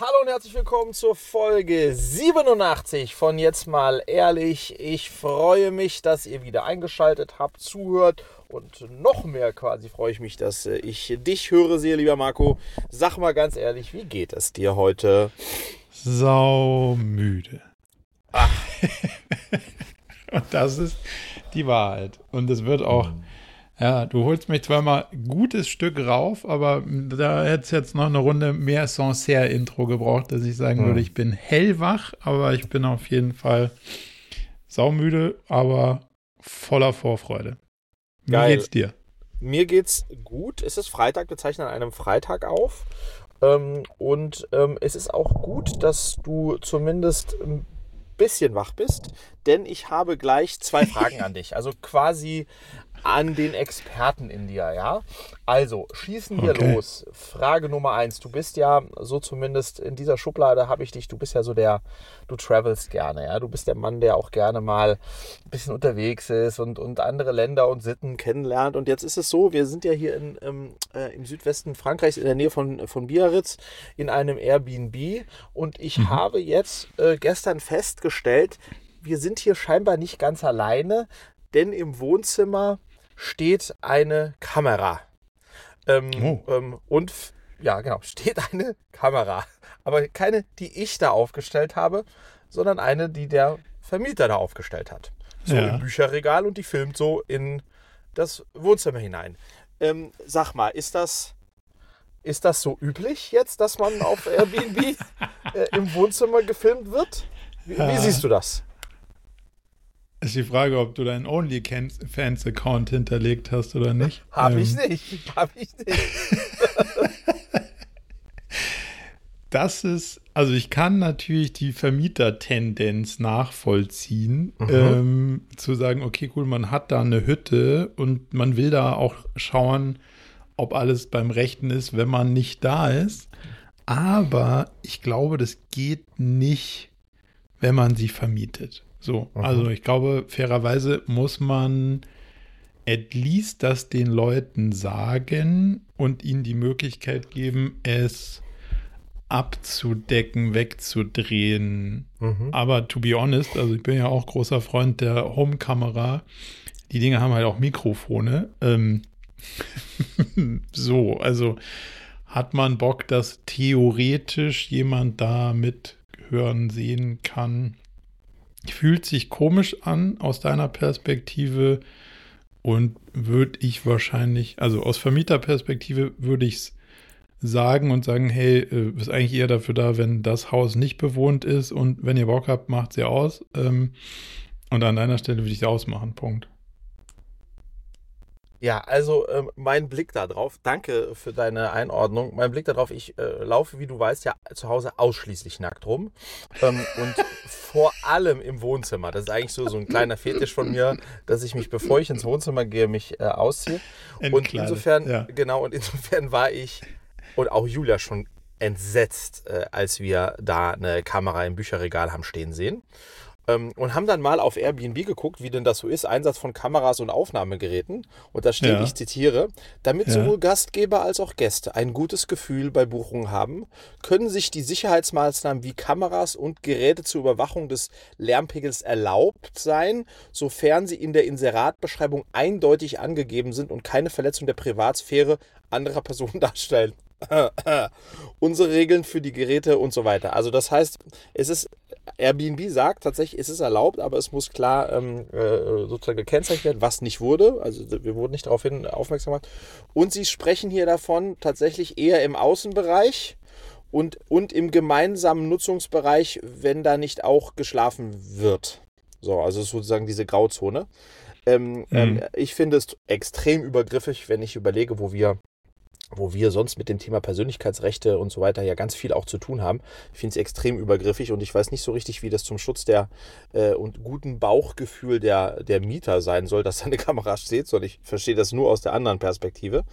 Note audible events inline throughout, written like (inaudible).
Hallo und herzlich willkommen zur Folge 87 von Jetzt mal ehrlich. Ich freue mich, dass ihr wieder eingeschaltet habt, zuhört und noch mehr quasi freue ich mich, dass äh, ich dich höre, sehr lieber Marco. Sag mal ganz ehrlich, wie geht es dir heute? Saumüde. Ach. (laughs) und das ist die Wahrheit. Und es wird auch. Mhm ja, du holst mich zwar mal ein gutes Stück rauf, aber da hätte es jetzt noch eine Runde mehr Sancerre-Intro gebraucht, dass ich sagen hm. würde, ich bin hellwach, aber ich bin auf jeden Fall saumüde, aber voller Vorfreude. Wie Geil. geht's dir? Mir geht's gut. Es ist Freitag, wir zeichnen an einem Freitag auf. Ähm, und ähm, es ist auch gut, dass du zumindest ein bisschen wach bist, denn ich habe gleich zwei Fragen an dich. Also quasi an den Experten in dir, ja? Also, schießen wir okay. los. Frage Nummer eins. Du bist ja, so zumindest in dieser Schublade habe ich dich, du bist ja so der, du travelst gerne, ja? Du bist der Mann, der auch gerne mal ein bisschen unterwegs ist und, und andere Länder und Sitten kennenlernt. Und jetzt ist es so, wir sind ja hier in, im, äh, im Südwesten Frankreichs in der Nähe von, von Biarritz in einem Airbnb und ich mhm. habe jetzt äh, gestern festgestellt, wir sind hier scheinbar nicht ganz alleine, denn im Wohnzimmer steht eine Kamera. Ähm, oh. ähm, und ja, genau, steht eine Kamera. Aber keine, die ich da aufgestellt habe, sondern eine, die der Vermieter da aufgestellt hat. So ja. im Bücherregal und die filmt so in das Wohnzimmer hinein. Ähm, sag mal, ist das, ist das so üblich jetzt, dass man auf Airbnb (laughs) äh, im Wohnzimmer gefilmt wird? Wie, wie siehst du das? Ist die Frage, ob du deinen OnlyFans-Account hinterlegt hast oder nicht. (laughs) Habe ähm. ich nicht. Habe ich nicht. das ist, also ich kann natürlich die Vermietertendenz nachvollziehen, mhm. ähm, zu sagen, okay, cool, man hat da eine Hütte und man will da auch schauen, ob alles beim Rechten ist, wenn man nicht da ist. Aber ich glaube, das geht nicht, wenn man sie vermietet. So, mhm. also ich glaube, fairerweise muss man at least das den Leuten sagen und ihnen die Möglichkeit geben, es abzudecken, wegzudrehen. Mhm. Aber to be honest, also ich bin ja auch großer Freund der Home-Kamera. Die Dinge haben halt auch Mikrofone. Ähm (laughs) so, also hat man Bock, dass theoretisch jemand da mithören, sehen kann? Fühlt sich komisch an aus deiner Perspektive und würde ich wahrscheinlich, also aus Vermieterperspektive würde ich es sagen und sagen, hey, äh, ist eigentlich eher dafür da, wenn das Haus nicht bewohnt ist und wenn ihr Bock habt, macht sie aus. Ähm, und an deiner Stelle würde ich sie ausmachen, Punkt. Ja, also ähm, mein Blick darauf, danke für deine Einordnung. Mein Blick darauf, ich äh, laufe, wie du weißt, ja zu Hause ausschließlich nackt rum. Ähm, und (laughs) vor allem im Wohnzimmer. Das ist eigentlich so, so ein kleiner Fetisch von mir, dass ich mich, bevor ich ins Wohnzimmer gehe, mich äh, ausziehe. Und insofern, ja. genau, und insofern war ich und auch Julia schon entsetzt, äh, als wir da eine Kamera im Bücherregal haben stehen sehen. Ähm, und haben dann mal auf Airbnb geguckt, wie denn das so ist, Einsatz von Kameras und Aufnahmegeräten. Und da steht, ja. ich zitiere, damit ja. sowohl Gastgeber als auch Gäste ein gutes Gefühl bei Buchungen haben, können sich die Sicherheitsmaßnahmen wie Kameras und Geräte zur Überwachung des Lärmpegels erlaubt sein, sofern sie in der Inseratbeschreibung eindeutig angegeben sind und keine Verletzung der Privatsphäre anderer Personen (laughs) darstellen. (laughs) unsere Regeln für die Geräte und so weiter. Also das heißt, es ist Airbnb sagt tatsächlich, es ist erlaubt, aber es muss klar ähm, äh, sozusagen gekennzeichnet werden, was nicht wurde. Also wir wurden nicht darauf hin aufmerksam gemacht. Und sie sprechen hier davon tatsächlich eher im Außenbereich und, und im gemeinsamen Nutzungsbereich, wenn da nicht auch geschlafen wird. So, also sozusagen diese Grauzone. Ähm, ähm mhm. ähm, ich finde es extrem übergriffig, wenn ich überlege, wo wir wo wir sonst mit dem Thema Persönlichkeitsrechte und so weiter ja ganz viel auch zu tun haben. Ich finde es extrem übergriffig und ich weiß nicht so richtig, wie das zum Schutz der äh, und guten Bauchgefühl der, der Mieter sein soll, dass da eine (laughs) Kamera steht, sondern ich verstehe das nur aus der anderen Perspektive.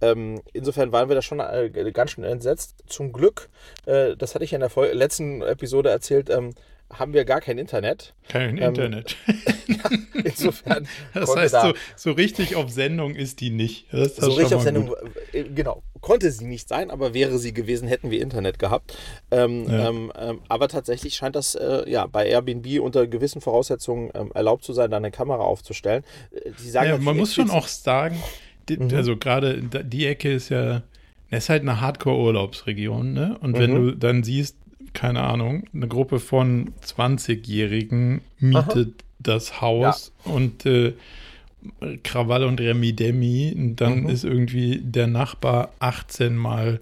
Ähm, insofern waren wir da schon äh, ganz schön entsetzt. Zum Glück, äh, das hatte ich in der letzten Episode erzählt, ähm, haben wir gar kein Internet. Kein ähm, Internet. (laughs) insofern. (laughs) Das heißt, da, so, so, richtig auf Sendung ist die nicht. so richtig auf Sendung, gut. Äh, genau. Konnte sie nicht sein, aber wäre sie gewesen, hätten wir Internet gehabt. Ähm, ja. ähm, ähm aber tatsächlich scheint das äh, ja bei Airbnb unter gewissen Voraussetzungen ähm, erlaubt zu sein, da eine Kamera aufzustellen. Äh, die sagen ja, man muss schon auch sagen, die, mhm. also gerade die Ecke ist ja, es ist halt eine Hardcore-Urlaubsregion, ne? Und wenn mhm. du dann siehst, keine Ahnung, eine Gruppe von 20-Jährigen mietet Aha. das Haus ja. und äh, Krawall und Remi Demi, und dann mhm. ist irgendwie der Nachbar 18 Mal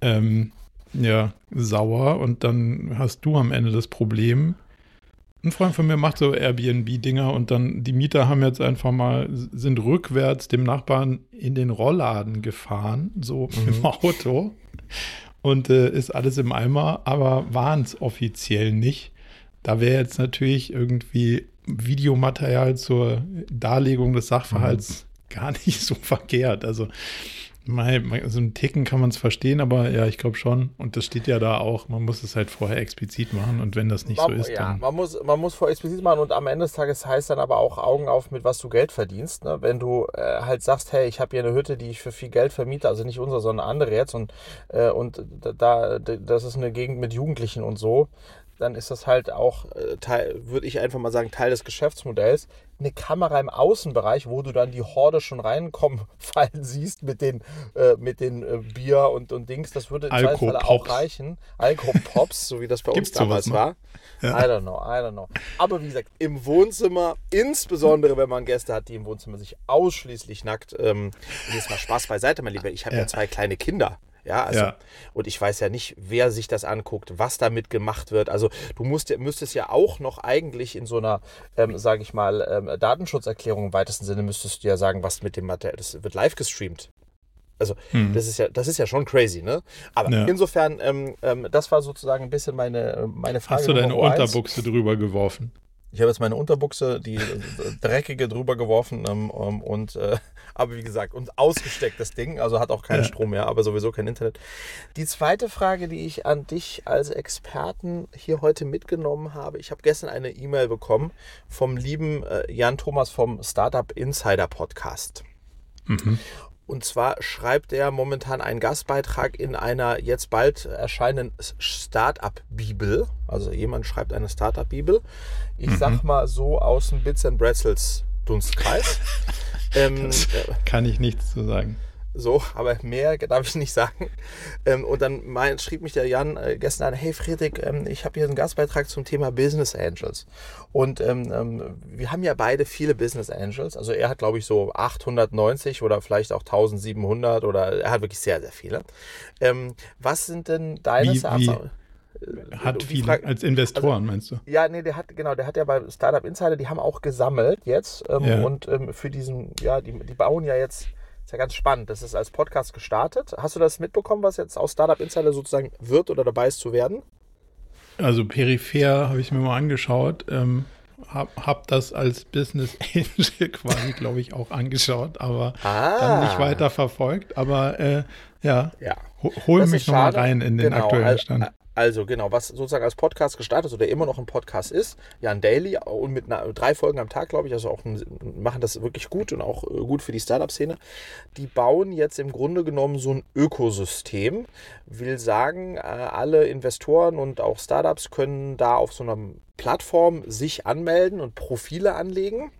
ähm, ja, sauer und dann hast du am Ende das Problem. Ein Freund von mir macht so Airbnb-Dinger und dann die Mieter haben jetzt einfach mal, sind rückwärts dem Nachbarn in den Rollladen gefahren, so mhm. im Auto und äh, ist alles im Eimer, aber waren es offiziell nicht. Da wäre jetzt natürlich irgendwie Videomaterial zur Darlegung des Sachverhalts mhm. gar (laughs) nicht so verkehrt. Also Mal, so ein Ticken kann man es verstehen, aber ja, ich glaube schon. Und das steht ja da auch. Man muss es halt vorher explizit machen. Und wenn das nicht man, so ist, ja, dann. Man muss, man muss vorher explizit machen. Und am Ende des Tages heißt dann aber auch Augen auf, mit was du Geld verdienst. Ne? Wenn du äh, halt sagst, hey, ich habe hier eine Hütte, die ich für viel Geld vermiete, also nicht unsere, sondern andere jetzt. Und, äh, und da, das ist eine Gegend mit Jugendlichen und so dann ist das halt auch äh, Teil, würde ich einfach mal sagen, Teil des Geschäftsmodells. Eine Kamera im Außenbereich, wo du dann die Horde schon reinkommen (laughs) fallen siehst mit den, äh, mit den äh, Bier und, und Dings, das würde im Zweifel auch reichen. Alkopops, so wie das bei (laughs) uns damals war. Ja. I don't know, I don't know. Aber wie gesagt, im Wohnzimmer, insbesondere wenn man Gäste hat, die im Wohnzimmer sich ausschließlich nackt, ähm, jetzt mal Spaß beiseite, mein Lieber, ich habe ja. ja zwei kleine Kinder. Ja, also, ja. und ich weiß ja nicht, wer sich das anguckt, was damit gemacht wird. Also, du musst, müsstest ja auch noch eigentlich in so einer, ähm, sage ich mal, ähm, Datenschutzerklärung im weitesten Sinne müsstest du ja sagen, was mit dem Material, das wird live gestreamt. Also, hm. das ist ja, das ist ja schon crazy, ne? Aber ja. insofern, ähm, ähm das war sozusagen ein bisschen meine, meine Frage. Hast du deine Unterbuchse drüber geworfen? Ich habe jetzt meine Unterbuchse, die dreckige drüber geworfen ähm, ähm, und äh, aber wie gesagt, und ausgesteckt das Ding, also hat auch keinen ja. Strom mehr, aber sowieso kein Internet. Die zweite Frage, die ich an dich als Experten hier heute mitgenommen habe, ich habe gestern eine E-Mail bekommen vom lieben äh, Jan Thomas vom Startup Insider Podcast. Mhm. Und zwar schreibt er momentan einen Gastbeitrag in einer jetzt bald erscheinenden Startup-Bibel. Also jemand schreibt eine Startup-Bibel. Ich mhm. sag mal so aus dem Bits and Bretzels Dunstkreis. (laughs) ähm, kann ich nichts zu sagen. So, aber mehr darf ich nicht sagen. Ähm, und dann mein, schrieb mich der Jan äh, gestern an, hey Friedrich, ähm, ich habe hier einen Gastbeitrag zum Thema Business Angels. Und ähm, ähm wir haben ja beide viele Business Angels. Also er hat, glaube ich, so 890 oder vielleicht auch 1700 oder er hat wirklich sehr, sehr viele. Ähm, was sind denn deine wie, äh, hat viele Frage, als Investoren, also, meinst du? Ja, nee, der hat, genau, der hat ja bei Startup Insider, die haben auch gesammelt jetzt ähm, ja. und für diesen, ja, die, die bauen ja jetzt ist ja ganz spannend. Das ist als Podcast gestartet. Hast du das mitbekommen, was jetzt aus Startup Insider sozusagen wird oder dabei ist zu werden? Also peripher habe ich mir mal angeschaut. Ähm, hab, hab das als Business (laughs) Angel quasi, glaube ich, auch angeschaut, aber ah. dann nicht weiter verfolgt. Aber äh, ja, ja. hol mich nochmal rein in den genau. aktuellen Stand. Also genau, was sozusagen als Podcast gestartet ist oder immer noch ein Podcast ist, ja ein Daily und mit einer, drei Folgen am Tag, glaube ich, also auch ein, machen das wirklich gut und auch äh, gut für die Startup-Szene. Die bauen jetzt im Grunde genommen so ein Ökosystem, will sagen, äh, alle Investoren und auch Startups können da auf so einer Plattform sich anmelden und Profile anlegen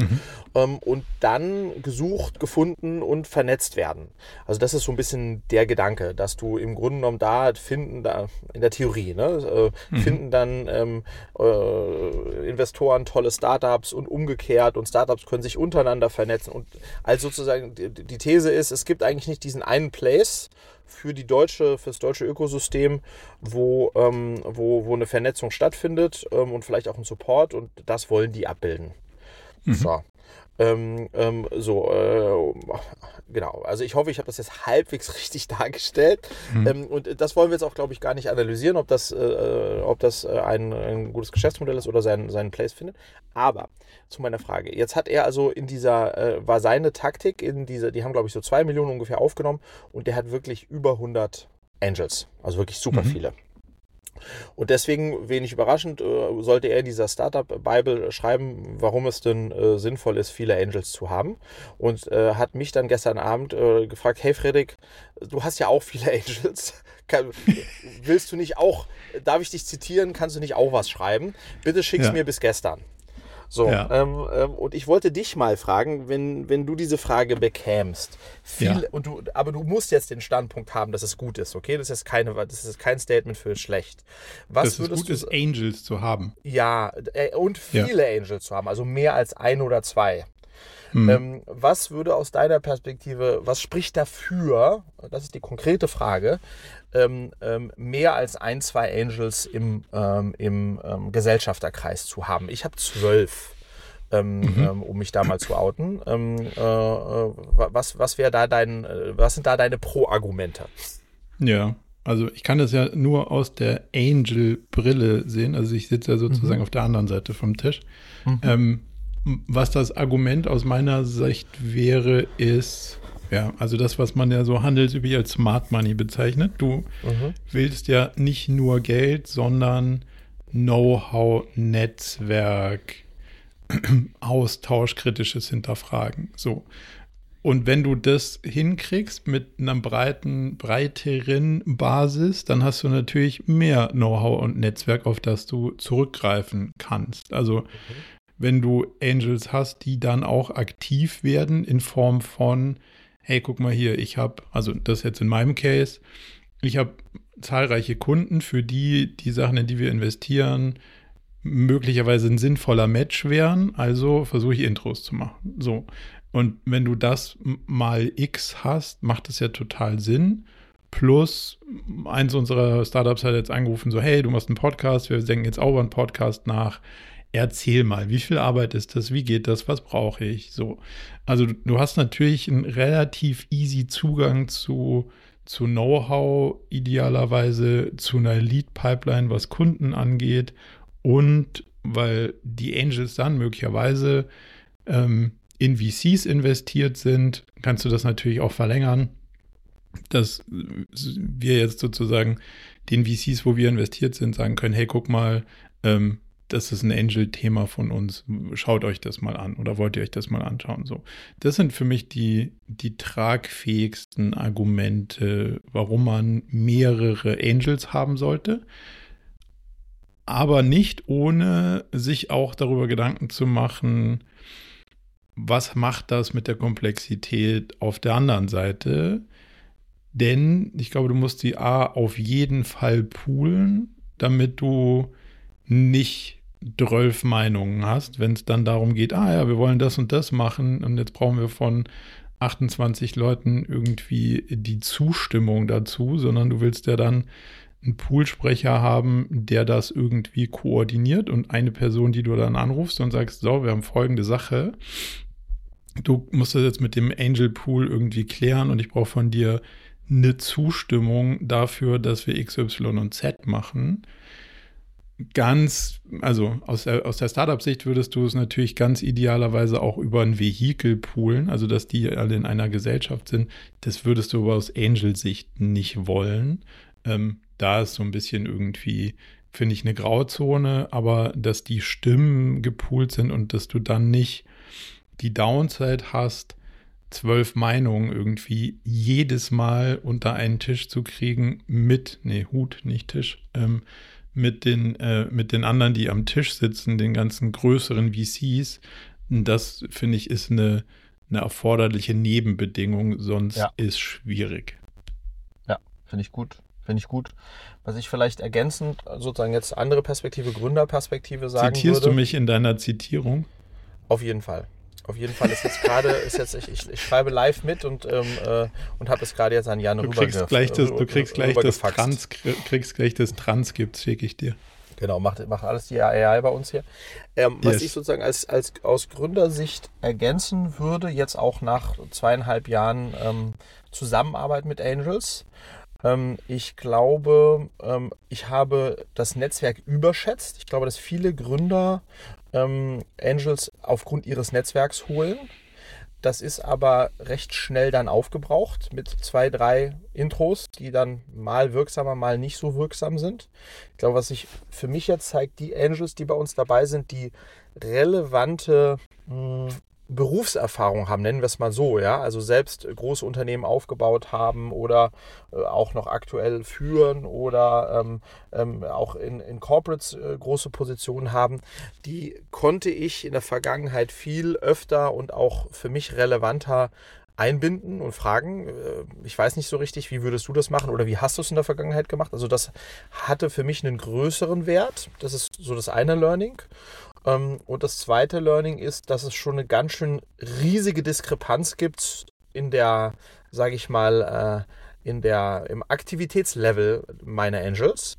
Mhm. Ähm, und dann gesucht, gefunden und vernetzt werden. Also das ist so ein bisschen der Gedanke, dass du im Grunde genommen da finden, da in der Theorie, ne, äh, mhm. finden dann ähm, äh, Investoren tolle Startups und umgekehrt und Startups können sich untereinander vernetzen. Und also sozusagen die, die These ist, es gibt eigentlich nicht diesen einen Place, für die deutsche, für das deutsche Ökosystem, wo, ähm, wo, wo eine Vernetzung stattfindet ähm, und vielleicht auch ein Support und das wollen die abbilden. Mhm. So. Ähm, ähm, so, äh, genau. Also ich hoffe, ich habe das jetzt halbwegs (laughs) richtig dargestellt. Mhm. Ähm, und das wollen wir jetzt auch, glaube ich, gar nicht analysieren, ob das, äh, ob das äh, ein, ein, gutes Geschäftsmodell ist oder seinen, seinen Place findet. Aber zu meiner Frage. Jetzt hat er also in dieser, äh, war seine Taktik in dieser, die haben, glaube ich, so zwei Millionen ungefähr aufgenommen und der hat wirklich über 100 Angels. Also wirklich super mhm. viele. Und deswegen, wenig überraschend, äh, sollte er in dieser Startup-Bible schreiben, warum es denn äh, sinnvoll ist, viele Angels zu haben. Und äh, hat mich dann gestern Abend äh, gefragt, hey Fredrik, du hast ja auch viele (laughs) Angels. Kann, willst du nicht auch, darf ich dich zitieren, kannst du nicht auch was schreiben? Bitte schick's ja. mir bis gestern. So, ja. ähm, ähm, und ich wollte dich mal fragen, wenn, wenn du diese Frage bekämst, viel, ja. und du, aber du musst jetzt den Standpunkt haben, dass es gut ist, okay? Das ist, keine, das ist kein Statement für schlecht. Was dass würdest es gut du, ist, Angels zu haben. Ja, äh, und viele ja. Angels zu haben, also mehr als ein oder zwei. Mhm. Ähm, was würde aus deiner Perspektive, was spricht dafür, das ist die konkrete Frage, ähm, ähm, mehr als ein, zwei Angels im, ähm, im ähm, Gesellschafterkreis zu haben? Ich habe zwölf. Ähm, mhm. um mich da mal zu outen. Äh, äh, was was wäre da dein, äh, was sind da deine Pro-Argumente? Ja, also ich kann das ja nur aus der Angel-Brille sehen. Also ich sitze ja sozusagen mhm. auf der anderen Seite vom Tisch. Mhm. Ähm, was das Argument aus meiner Sicht wäre, ist, ja, also das, was man ja so handelsüblich als Smart Money bezeichnet. Du mhm. willst ja nicht nur Geld, sondern Know-how, Netzwerk, (clears throat) Austauschkritisches Hinterfragen. So. Und wenn du das hinkriegst mit einer breiten, breiteren Basis, dann hast du natürlich mehr Know-how und Netzwerk, auf das du zurückgreifen kannst. Also mhm wenn du Angels hast, die dann auch aktiv werden in Form von, hey, guck mal hier, ich habe, also das jetzt in meinem Case, ich habe zahlreiche Kunden, für die die Sachen, in die wir investieren, möglicherweise ein sinnvoller Match wären. Also versuche ich Intros zu machen. So. Und wenn du das mal X hast, macht das ja total Sinn. Plus, eins unserer Startups hat jetzt angerufen, so, hey, du machst einen Podcast, wir denken jetzt auch über einen Podcast nach erzähl mal, wie viel Arbeit ist das, wie geht das, was brauche ich? So. Also du, du hast natürlich einen relativ easy Zugang zu, zu Know-how, idealerweise zu einer Lead-Pipeline, was Kunden angeht. Und weil die Angels dann möglicherweise ähm, in VCs investiert sind, kannst du das natürlich auch verlängern, dass wir jetzt sozusagen den VCs, wo wir investiert sind, sagen können, hey, guck mal, ähm, das ist ein Angel-Thema von uns. Schaut euch das mal an oder wollt ihr euch das mal anschauen? So, das sind für mich die, die tragfähigsten Argumente, warum man mehrere Angels haben sollte. Aber nicht ohne sich auch darüber Gedanken zu machen, was macht das mit der Komplexität auf der anderen Seite? Denn ich glaube, du musst die A auf jeden Fall poolen, damit du nicht 12 Meinungen hast, wenn es dann darum geht, ah ja, wir wollen das und das machen und jetzt brauchen wir von 28 Leuten irgendwie die Zustimmung dazu, sondern du willst ja dann einen Poolsprecher haben, der das irgendwie koordiniert und eine Person, die du dann anrufst und sagst, so, wir haben folgende Sache. Du musst das jetzt mit dem Angel Pool irgendwie klären und ich brauche von dir eine Zustimmung dafür, dass wir X, Y und Z machen ganz, also aus der, aus der Startup-Sicht würdest du es natürlich ganz idealerweise auch über ein Vehikel poolen, also dass die alle in einer Gesellschaft sind. Das würdest du aber aus Angel-Sicht nicht wollen. Ähm, da ist so ein bisschen irgendwie, finde ich, eine Grauzone, aber dass die Stimmen gepoolt sind und dass du dann nicht die Downside hast, zwölf Meinungen irgendwie jedes Mal unter einen Tisch zu kriegen mit, nee, Hut, nicht Tisch, ähm, mit den, äh, mit den anderen, die am Tisch sitzen, den ganzen größeren VCs. Das, finde ich, ist eine, eine erforderliche Nebenbedingung, sonst ja. ist schwierig. Ja, finde ich gut. Finde ich gut. Was ich vielleicht ergänzend sozusagen jetzt andere Perspektive, Gründerperspektive sagen Zitierst würde. du mich in deiner Zitierung? Auf jeden Fall. Auf jeden Fall ist jetzt gerade, ist jetzt, ich, ich, ich, schreibe live mit und, ähm, äh, und habe es gerade jetzt an Jan du kriegst gleich das, Du kriegst gleich das Trans, kriegst gleich das Transkript, schicke ich dir. Genau, macht, macht alles die AI bei uns hier. Ähm, yes. Was ich sozusagen als, als aus Gründersicht ergänzen würde, jetzt auch nach zweieinhalb Jahren ähm, Zusammenarbeit mit Angels. Ähm, ich glaube, ähm, ich habe das Netzwerk überschätzt. Ich glaube, dass viele Gründer ähm, Angels aufgrund ihres Netzwerks holen. das ist aber recht schnell dann aufgebraucht mit zwei, drei Intros, die dann mal wirksamer, mal nicht so wirksam sind. Ich glaube, was sich für mich jetzt zeigt, die Angels, die bei uns dabei sind, die relevante mh, hm, Berufserfahrung haben, nennen wir es mal so, ja, also selbst große Unternehmen aufgebaut haben oder äh, auch noch aktuell führen oder ähm, ähm, auch in, in Corporates äh, große Positionen haben, die konnte ich in der Vergangenheit viel öfter und auch für mich relevanter einbinden und fragen. Äh, ich weiß nicht so richtig, wie würdest du das machen oder wie hast du es in der Vergangenheit gemacht? Also das hatte für mich einen größeren Wert. Das ist so das eine Learning. Ähm, und das zweite Learning ist, dass es schon eine ganz schön riesige Diskrepanz gibt in der, sage ich mal, äh, in der, im Aktivitätslevel meiner Angels.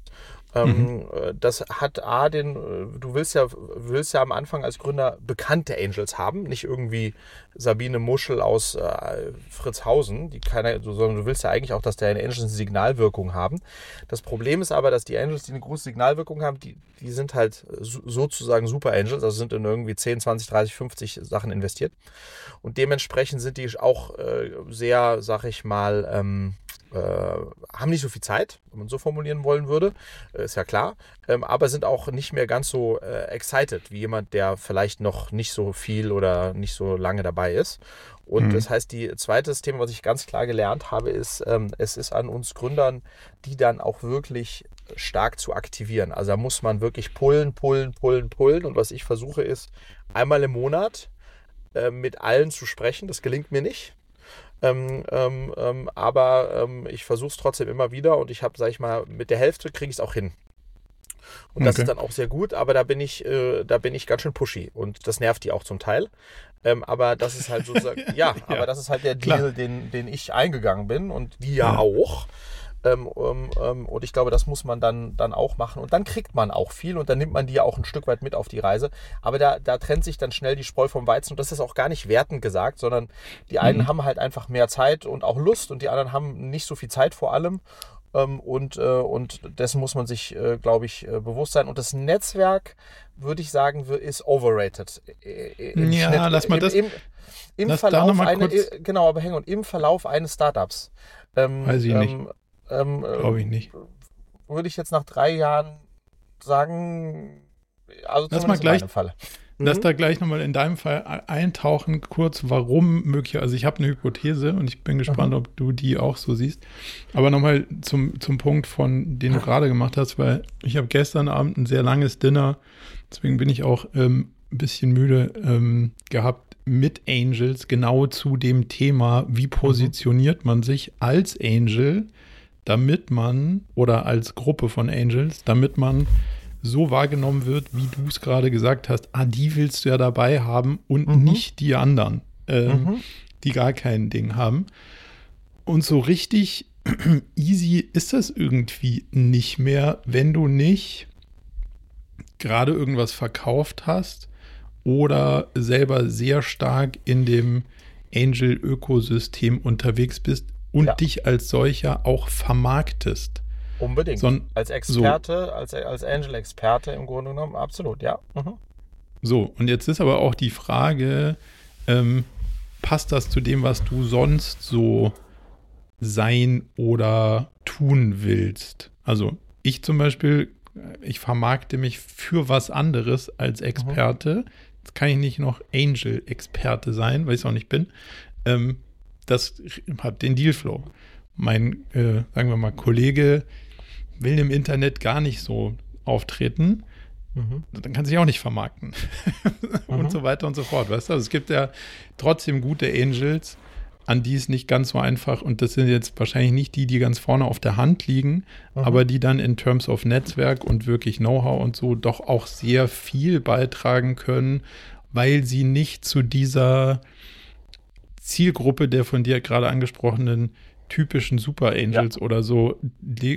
Ähm, mhm. Äh, das hat A, den, äh, du willst ja, willst ja am Anfang als Gründer bekannte Angels haben, nicht irgendwie Sabine Muschel aus äh, Fritzhausen, die keiner, sondern du willst ja eigentlich auch, dass deine Angels eine Signalwirkung haben. Das Problem ist aber, dass die Angels, die eine große Signalwirkung haben, die, die sind halt sozusagen Super Angels, also sind in irgendwie 10, 20, 30, 50 Sachen investiert. Und dementsprechend sind die auch äh, sehr, sag ich mal, ähm, äh, haben nicht so viel Zeit, wenn man so formulieren wollen würde, äh, ist ja klar, ähm, aber sind auch nicht mehr ganz so äh, excited wie jemand, der vielleicht noch nicht so viel oder nicht so lange dabei ist. Und mhm. das heißt, die zweite Thema, was ich ganz klar gelernt habe, ist, ähm, es ist an uns Gründern, die dann auch wirklich stark zu aktivieren. Also da muss man wirklich pullen, pullen, pullen, pullen. Und was ich versuche ist, einmal im Monat äh, mit allen zu sprechen. Das gelingt mir nicht. Ähm, ähm, ähm, aber ähm, ich versuche es trotzdem immer wieder und ich habe, sag ich mal, mit der Hälfte kriege ich es auch hin. Und das okay. ist dann auch sehr gut, aber da bin ich, äh, da bin ich ganz schön pushy und das nervt die auch zum Teil. Ähm, aber das ist halt sozusagen, (laughs) ja, ja, aber das ist halt der Deal, den, den ich eingegangen bin und die ja, ja. auch. Ähm, ähm, ähm, und ich glaube, das muss man dann, dann auch machen. Und dann kriegt man auch viel und dann nimmt man die ja auch ein Stück weit mit auf die Reise. Aber da, da trennt sich dann schnell die Spreu vom Weizen. Und das ist auch gar nicht wertend gesagt, sondern die einen mhm. haben halt einfach mehr Zeit und auch Lust und die anderen haben nicht so viel Zeit vor allem. Ähm, und, äh, und dessen muss man sich, äh, glaube ich, äh, bewusst sein. Und das Netzwerk, würde ich sagen, ist overrated. Im ja, Schnitt, lass mal im, das. Im, im Verlauf eine, genau, aber hängen und im Verlauf eines Startups. Ähm, Weiß ich nicht. Ähm, Glaube ich nicht. Würde ich jetzt nach drei Jahren sagen, also lass mal gleich, Fall. Lass mhm. da gleich nochmal in deinem Fall eintauchen, kurz, warum möglich. Also ich habe eine Hypothese und ich bin gespannt, mhm. ob du die auch so siehst. Aber nochmal zum, zum Punkt von, den du gerade gemacht hast, weil ich habe gestern Abend ein sehr langes Dinner, deswegen bin ich auch ähm, ein bisschen müde ähm, gehabt mit Angels, genau zu dem Thema, wie mhm. positioniert man sich als Angel damit man, oder als Gruppe von Angels, damit man so wahrgenommen wird, wie du es gerade gesagt hast, ah, die willst du ja dabei haben und mhm. nicht die anderen, ähm, mhm. die gar kein Ding haben. Und so richtig (clears throat) easy ist das irgendwie nicht mehr, wenn du nicht gerade irgendwas verkauft hast oder selber sehr stark in dem Angel-Ökosystem unterwegs bist, und ja. dich als solcher auch vermarktest. Unbedingt. So, als Experte, so. als, als Angel-Experte im Grunde genommen, absolut, ja. Mhm. So, und jetzt ist aber auch die Frage, ähm, passt das zu dem, was du sonst so sein oder tun willst? Also ich zum Beispiel, ich vermarkte mich für was anderes als Experte. Mhm. Jetzt kann ich nicht noch Angel-Experte sein, weil ich es auch nicht bin. Ähm, das hat den Dealflow. Mein, äh, sagen wir mal, Kollege will im Internet gar nicht so auftreten. Mhm. Dann kann sich auch nicht vermarkten. (laughs) und mhm. so weiter und so fort. Weißt du? Also es gibt ja trotzdem gute Angels, an die es nicht ganz so einfach, und das sind jetzt wahrscheinlich nicht die, die ganz vorne auf der Hand liegen, mhm. aber die dann in Terms of Netzwerk und wirklich Know-how und so doch auch sehr viel beitragen können, weil sie nicht zu dieser Zielgruppe der von dir gerade angesprochenen typischen Super Angels ja. oder so.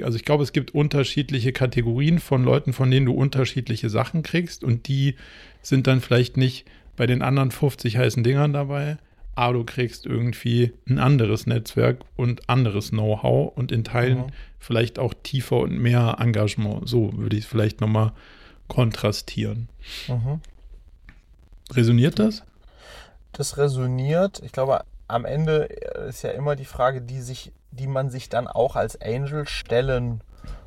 Also ich glaube, es gibt unterschiedliche Kategorien von Leuten, von denen du unterschiedliche Sachen kriegst und die sind dann vielleicht nicht bei den anderen 50 heißen Dingern dabei, aber du kriegst irgendwie ein anderes Netzwerk und anderes Know-how und in Teilen mhm. vielleicht auch tiefer und mehr Engagement. So würde ich es vielleicht nochmal kontrastieren. Mhm. Resoniert das? Das resoniert. Ich glaube, am Ende ist ja immer die Frage, die, sich, die man sich dann auch als Angel stellen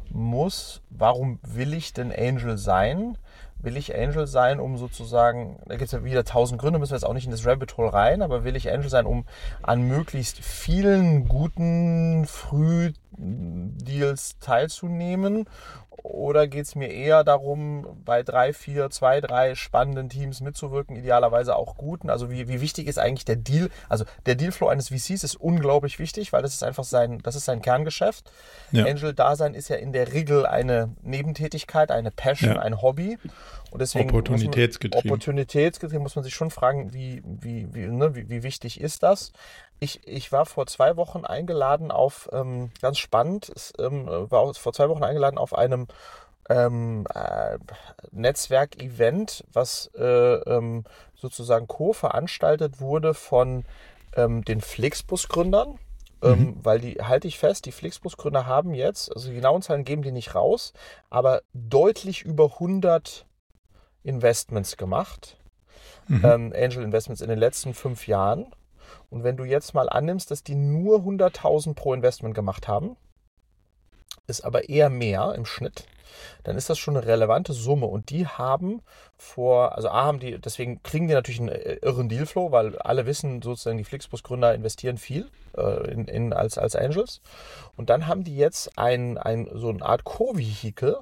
muss. Warum will ich denn Angel sein? Will ich Angel sein, um sozusagen, da gibt es ja wieder tausend Gründe, müssen wir jetzt auch nicht in das Rabbit Hole rein, aber will ich Angel sein, um an möglichst vielen guten Frühdeals teilzunehmen? Oder geht es mir eher darum, bei drei, vier, zwei, drei spannenden Teams mitzuwirken, idealerweise auch guten? Also wie, wie wichtig ist eigentlich der Deal? Also der Dealflow eines VCs ist unglaublich wichtig, weil das ist einfach sein, das ist sein Kerngeschäft. Ja. Angel-Dasein ist ja in der Regel eine Nebentätigkeit, eine Passion, ja. ein Hobby. Und deswegen Opportunitätsgetrieben. Opportunitätsgetrieben muss man sich schon fragen, wie, wie, wie, ne, wie, wie wichtig ist das? Ich, ich war vor zwei Wochen eingeladen auf, ähm, ganz spannend, es, ähm, war vor zwei Wochen eingeladen auf einem ähm, äh, Netzwerk-Event, was äh, ähm, sozusagen co-veranstaltet wurde von ähm, den Flixbus-Gründern. Ähm, mhm. weil die, halte ich fest, die Flixbus-Gründer haben jetzt, also die genauen Zahlen geben die nicht raus, aber deutlich über 100 Investments gemacht, mhm. Angel Investments in den letzten fünf Jahren. Und wenn du jetzt mal annimmst, dass die nur 100.000 pro Investment gemacht haben, ist aber eher mehr im Schnitt, dann ist das schon eine relevante Summe. Und die haben vor, also A haben die, deswegen kriegen die natürlich einen äh, irren Dealflow, weil alle wissen sozusagen, die Flixbus-Gründer investieren viel äh, in, in, als, als Angels. Und dann haben die jetzt ein, ein, so eine Art Co-Vehikel,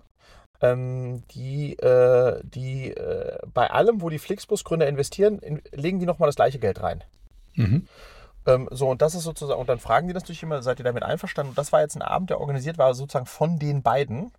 ähm, die, äh, die äh, bei allem, wo die Flixbus-Gründer investieren, in, legen die nochmal das gleiche Geld rein. Mhm. Ähm, so, und das ist sozusagen, und dann fragen die das natürlich immer, seid ihr damit einverstanden? Und das war jetzt ein Abend, der organisiert war sozusagen von den beiden.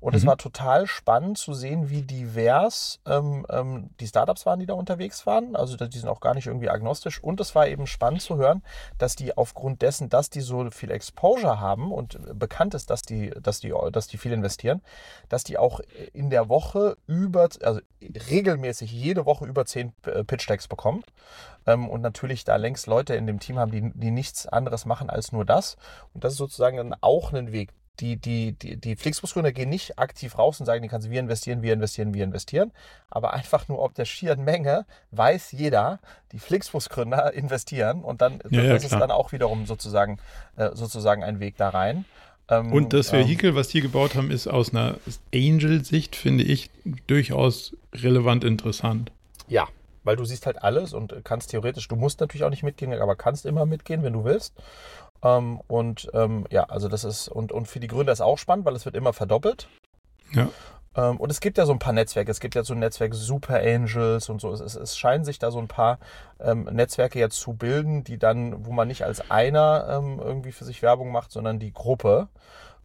Und mhm. es war total spannend zu sehen, wie divers ähm, ähm, die Startups waren, die da unterwegs waren. Also die sind auch gar nicht irgendwie agnostisch. Und es war eben spannend zu hören, dass die aufgrund dessen, dass die so viel Exposure haben und bekannt ist, dass die, dass die, dass die viel investieren, dass die auch in der Woche über, also regelmäßig jede Woche über zehn äh, Pitch-Decks bekommen ähm, und natürlich da längst Leute in dem Team haben, die, die nichts anderes machen als nur das. Und das ist sozusagen dann auch ein Weg, die, die, die, die Flixbus-Gründer gehen nicht aktiv raus und sagen, die kannst du wir investieren, wir investieren, wir investieren. Aber einfach nur ob der schieren Menge weiß jeder, die Flixbus-Gründer (laughs) investieren und dann ja, ja, ist es dann auch wiederum sozusagen, äh, sozusagen ein Weg da rein. Ähm, und das Vehikel, ähm, was die gebaut haben, ist aus einer Angel-Sicht, finde ich, durchaus relevant interessant. Ja, weil du siehst halt alles und kannst theoretisch, du musst natürlich auch nicht mitgehen, aber kannst immer mitgehen, wenn du willst. Ähm, und ähm, ja, also das ist, und, und für die Gründer ist auch spannend, weil es wird immer verdoppelt. Ja. Ähm, und es gibt ja so ein paar Netzwerke. Es gibt ja so ein Netzwerk Super Angels und so. Es, es, es scheinen sich da so ein paar ähm, Netzwerke jetzt zu bilden, die dann, wo man nicht als einer ähm, irgendwie für sich Werbung macht, sondern die Gruppe.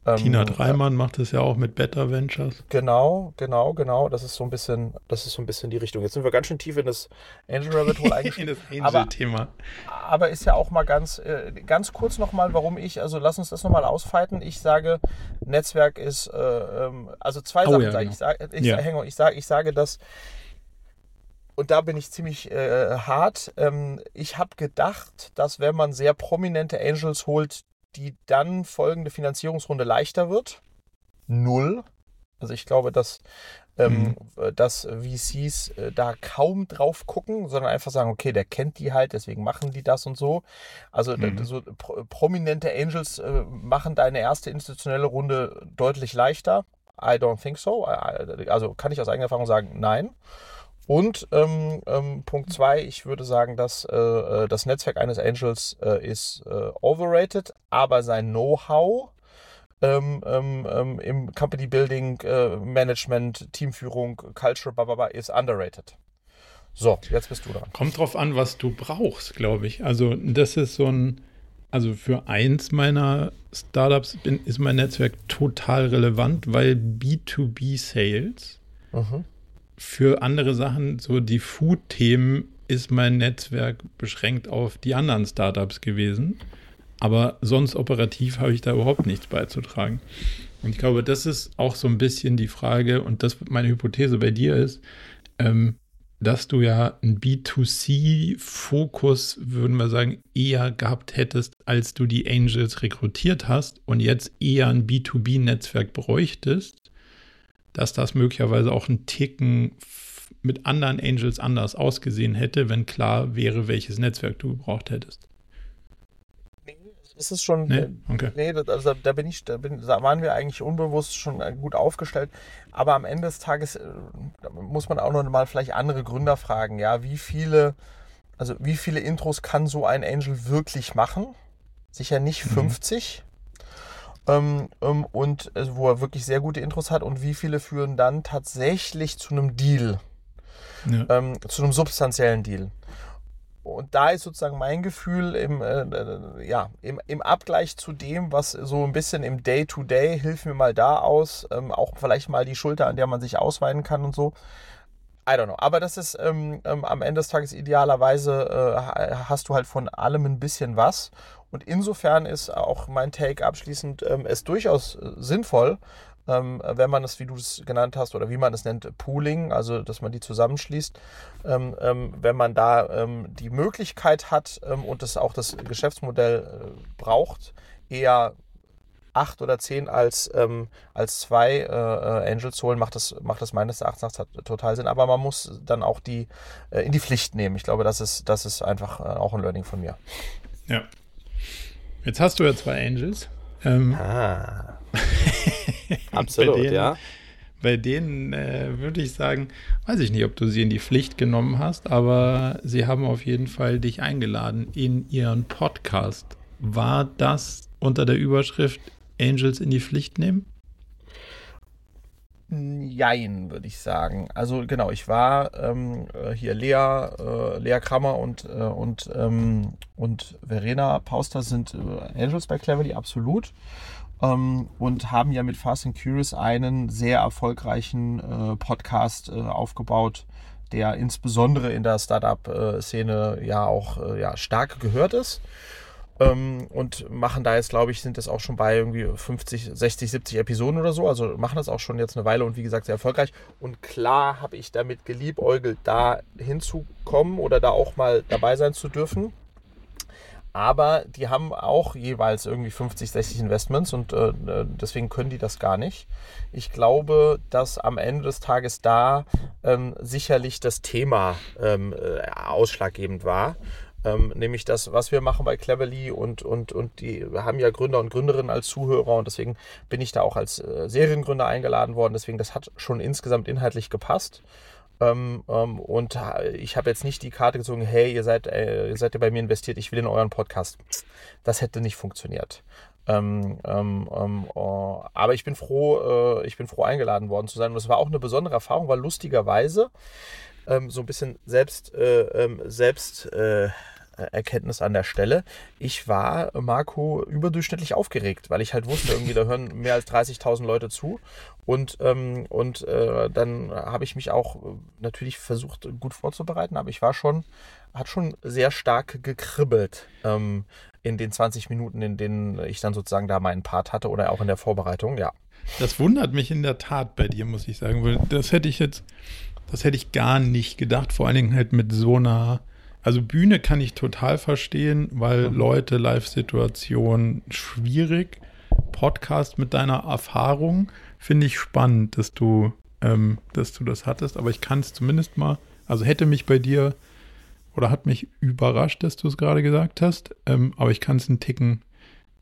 Ähm, Tina Dreimann macht es ja auch mit Better Ventures. Genau, genau, genau. Das ist so ein bisschen, das ist so ein bisschen die Richtung. Jetzt sind wir ganz schön tief in das Angel Rabbit Hole (laughs) eingestiegen. in das Angel-Thema. Aber, aber, ist ja auch mal ganz, äh, ganz kurz nochmal, warum ich, also lass uns das nochmal ausfeiten. Ich sage, Netzwerk ist, äh, ähm, also zwei oh, Sachen ja, sage genau. ich. Sage, ich, ja. sage, ich, sage, ich sage, dass und da bin ich ziemlich äh, hart. Ähm, ich habe gedacht, dass wenn man sehr prominente Angels holt, die dann folgende Finanzierungsrunde leichter wird. Null. Also ich glaube, dass, ähm, mhm. dass VCs äh, da kaum drauf gucken, sondern einfach sagen, okay, der kennt die halt, deswegen machen die das und so. Also mhm. so pro, prominente Angels äh, machen deine erste institutionelle Runde deutlich leichter. I don't think so. Also kann ich aus eigener Erfahrung sagen, nein. Und ähm, ähm, Punkt zwei, ich würde sagen, dass äh, äh, das Netzwerk eines Angels äh, ist äh, overrated, aber sein Know-how ähm, ähm, ähm im Company Building, äh, Management, Teamführung, Culture, bababa, ist underrated. So, jetzt bist du dran. Kommt drauf an, was du brauchst, glaube ich. Also, das ist so ein, also für eins meiner Startups bin, ist mein Netzwerk total relevant, weil B2B Sales mhm für andere Sachen, so die Food-Themen, ist mein Netzwerk beschränkt auf die anderen Startups gewesen. Aber sonst operativ habe ich da überhaupt nichts beizutragen. Und ich glaube, das ist auch so ein bisschen die Frage, und das meine Hypothese bei dir ist, ähm, dass du ja einen B2C-Fokus, würden wir sagen, eher gehabt hättest, als du die Angels rekrutiert hast und jetzt eher ein B2B-Netzwerk bräuchtest dass das möglicherweise auch ein Ticken mit anderen Angels anders ausgesehen hätte, wenn klar wäre, welches Netzwerk du gebraucht hättest. Nee, ist es schon. Nee? Okay. Nee, also da bin ich, da, bin, da waren wir eigentlich unbewusst schon gut aufgestellt. Aber am Ende des Tages äh, muss man auch noch mal vielleicht andere Gründer fragen, ja, wie viele, also wie viele Intros kann so ein Angel wirklich machen? Sicher nicht 50. Mhm. Ähm, ähm, und also, wo er wirklich sehr gute Intros hat und wie viele führen dann tatsächlich zu einem Deal, ja. ähm, zu einem substanziellen Deal. Und da ist sozusagen mein Gefühl im, äh, äh, ja, im, im Abgleich zu dem, was so ein bisschen im Day-to-Day, -Day, hilf mir mal da aus, ähm, auch vielleicht mal die Schulter, an der man sich ausweinen kann und so. I don't know. Aber das ist ähm, ähm, am Ende des Tages idealerweise äh, hast du halt von allem ein bisschen was. Und insofern ist auch mein Take abschließend ähm, es durchaus äh, sinnvoll, ähm, wenn man es, wie du es genannt hast, oder wie man es nennt, Pooling, also dass man die zusammenschließt, ähm, ähm, wenn man da ähm, die Möglichkeit hat ähm, und das auch das Geschäftsmodell äh, braucht, eher acht oder zehn als, ähm, als zwei äh, äh Angels holen, macht das, macht das meines Erachtens total Sinn. Aber man muss dann auch die äh, in die Pflicht nehmen. Ich glaube, das ist, das ist einfach äh, auch ein Learning von mir. Ja, Jetzt hast du ja zwei Angels. Ähm, ah. (laughs) Absolut, denen, ja. Bei denen äh, würde ich sagen, weiß ich nicht, ob du sie in die Pflicht genommen hast, aber sie haben auf jeden Fall dich eingeladen in ihren Podcast. War das unter der Überschrift Angels in die Pflicht nehmen? Jein, würde ich sagen. Also genau, ich war ähm, äh, hier Lea, äh, Lea Krammer und, äh, und, ähm, und Verena Pauster sind äh, Angels bei Cleverly, absolut. Ähm, und haben ja mit Fast and Curious einen sehr erfolgreichen äh, Podcast äh, aufgebaut, der insbesondere in der Startup-Szene ja auch ja, stark gehört ist ähm, und machen da jetzt, glaube ich, sind das auch schon bei irgendwie 50, 60, 70 Episoden oder so. Also machen das auch schon jetzt eine Weile und wie gesagt sehr erfolgreich. Und klar habe ich damit geliebäugelt, da hinzukommen oder da auch mal dabei sein zu dürfen. Aber die haben auch jeweils irgendwie 50, 60 Investments und äh, deswegen können die das gar nicht. Ich glaube, dass am Ende des Tages da ähm, sicherlich das Thema ähm, äh, ausschlaggebend war. Ähm, nämlich das, was wir machen bei Cleverly und, und, und die haben ja Gründer und Gründerinnen als Zuhörer und deswegen bin ich da auch als äh, Seriengründer eingeladen worden. Deswegen, das hat schon insgesamt inhaltlich gepasst. Ähm, ähm, und ich habe jetzt nicht die Karte gezogen, hey, ihr seid, äh, seid ja bei mir investiert, ich will in euren Podcast. Das hätte nicht funktioniert. Ähm, ähm, ähm, oh, aber ich bin froh, äh, ich bin froh eingeladen worden zu sein. Und es war auch eine besondere Erfahrung, weil lustigerweise ähm, so ein bisschen selbst, äh, ähm, selbst äh, Erkenntnis an der Stelle. Ich war, Marco, überdurchschnittlich aufgeregt, weil ich halt wusste, irgendwie, da hören mehr als 30.000 Leute zu. Und, ähm, und äh, dann habe ich mich auch natürlich versucht, gut vorzubereiten, aber ich war schon, hat schon sehr stark gekribbelt ähm, in den 20 Minuten, in denen ich dann sozusagen da meinen Part hatte oder auch in der Vorbereitung, ja. Das wundert mich in der Tat bei dir, muss ich sagen, weil das hätte ich jetzt das hätte ich gar nicht gedacht, vor allen Dingen halt mit so einer. Also Bühne kann ich total verstehen, weil mhm. Leute, Live-Situation schwierig. Podcast mit deiner Erfahrung finde ich spannend, dass du, ähm, dass du das hattest, aber ich kann es zumindest mal, also hätte mich bei dir oder hat mich überrascht, dass du es gerade gesagt hast, ähm, aber ich kann es einen Ticken,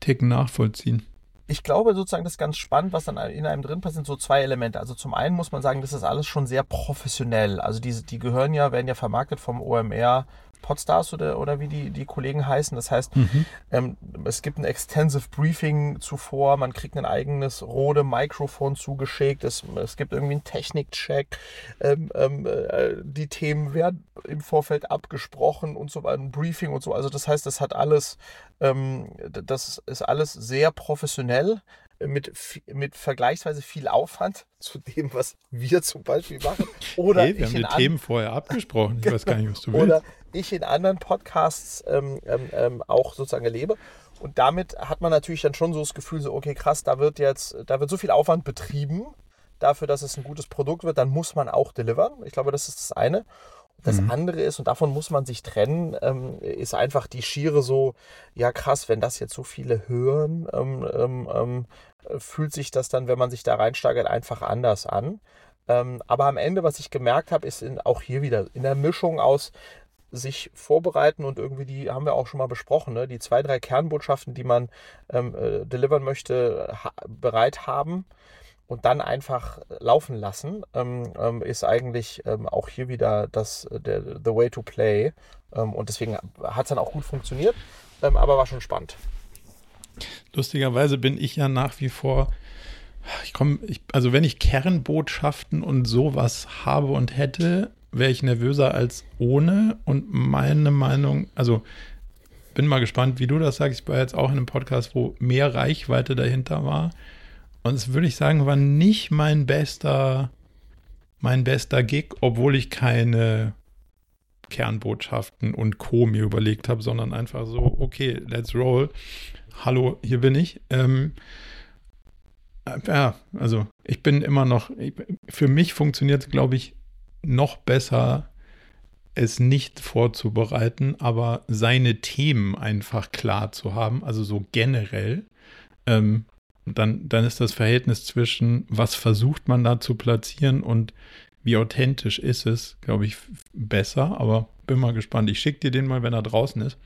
Ticken nachvollziehen ich glaube sozusagen, das ist ganz spannend, was dann in einem drin passiert, sind so zwei Elemente. Also zum einen muss man sagen, das ist alles schon sehr professionell. Also die, die gehören ja, werden ja vermarktet vom OMR Podstars oder, oder wie die, die Kollegen heißen. Das heißt, mhm. ähm, es gibt ein Extensive Briefing zuvor, man kriegt ein eigenes Rode Mikrofon zugeschickt, es, es gibt irgendwie einen Technikcheck, ähm, ähm, äh, die Themen werden im Vorfeld abgesprochen und so weiter, ein Briefing und so. Also das heißt, das hat alles, ähm, das ist alles sehr professionell mit, mit vergleichsweise viel Aufwand (laughs) zu dem, was wir zum Beispiel machen. Oder hey, wir haben die Themen vorher abgesprochen. Ich weiß gar nicht, was du willst. Oder ich in anderen Podcasts ähm, ähm, ähm, auch sozusagen erlebe. Und damit hat man natürlich dann schon so das Gefühl, so, okay, krass, da wird jetzt, da wird so viel Aufwand betrieben dafür, dass es ein gutes Produkt wird, dann muss man auch delivern. Ich glaube, das ist das eine. Das mhm. andere ist, und davon muss man sich trennen, ähm, ist einfach die schiere so, ja krass, wenn das jetzt so viele hören, ähm, ähm, ähm fühlt sich das dann, wenn man sich da reinsteigert, einfach anders an. Ähm, aber am Ende, was ich gemerkt habe, ist in, auch hier wieder in der Mischung aus sich vorbereiten und irgendwie die haben wir auch schon mal besprochen, ne? die zwei, drei Kernbotschaften, die man ähm, äh, delivern möchte, ha bereit haben und dann einfach laufen lassen, ähm, ähm, ist eigentlich ähm, auch hier wieder das, der, the way to play. Ähm, und deswegen hat es dann auch gut funktioniert, ähm, aber war schon spannend. Lustigerweise bin ich ja nach wie vor, ich komme, also wenn ich Kernbotschaften und sowas habe und hätte, wäre ich nervöser als ohne. Und meine Meinung, also bin mal gespannt, wie du das sagst. Ich war jetzt auch in einem Podcast, wo mehr Reichweite dahinter war. Und es würde ich sagen, war nicht mein bester, mein bester Gig, obwohl ich keine Kernbotschaften und Co. mir überlegt habe, sondern einfach so, okay, let's roll. Hallo, hier bin ich. Ähm, äh, ja, also ich bin immer noch, für mich funktioniert es, glaube ich, noch besser, es nicht vorzubereiten, aber seine Themen einfach klar zu haben, also so generell. Ähm, dann, dann ist das Verhältnis zwischen, was versucht man da zu platzieren und wie authentisch ist es, glaube ich, besser. Aber bin mal gespannt. Ich schicke dir den mal, wenn er draußen ist.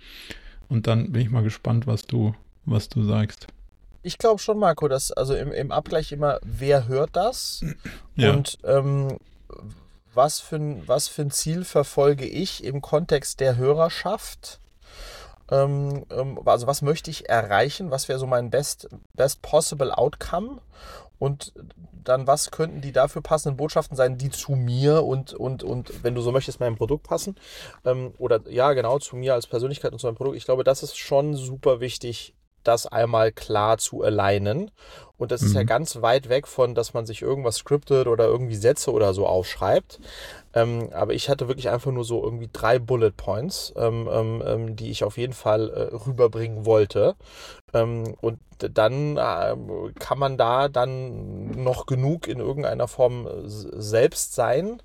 Und dann bin ich mal gespannt, was du, was du sagst. Ich glaube schon, Marco, dass also im, im Abgleich immer, wer hört das? Ja. Und ähm, was für, ein, was für ein Ziel verfolge ich im Kontext der Hörerschaft? Ähm, ähm, also was möchte ich erreichen? Was wäre so mein best, best possible outcome? Und dann, was könnten die dafür passenden Botschaften sein, die zu mir und, und, und wenn du so möchtest, meinem Produkt passen? Ähm, oder ja, genau, zu mir als Persönlichkeit und zu meinem Produkt. Ich glaube, das ist schon super wichtig, das einmal klar zu alignen. Und das mhm. ist ja mhm. ganz weit weg von, dass man sich irgendwas scriptet oder irgendwie Sätze oder so aufschreibt. Ähm, aber ich hatte wirklich einfach nur so irgendwie drei Bullet Points, ähm, ähm, ähm die ich auf jeden Fall äh, rüberbringen wollte. Ähm, und dann äh, kann man da dann noch genug in irgendeiner Form äh, selbst sein.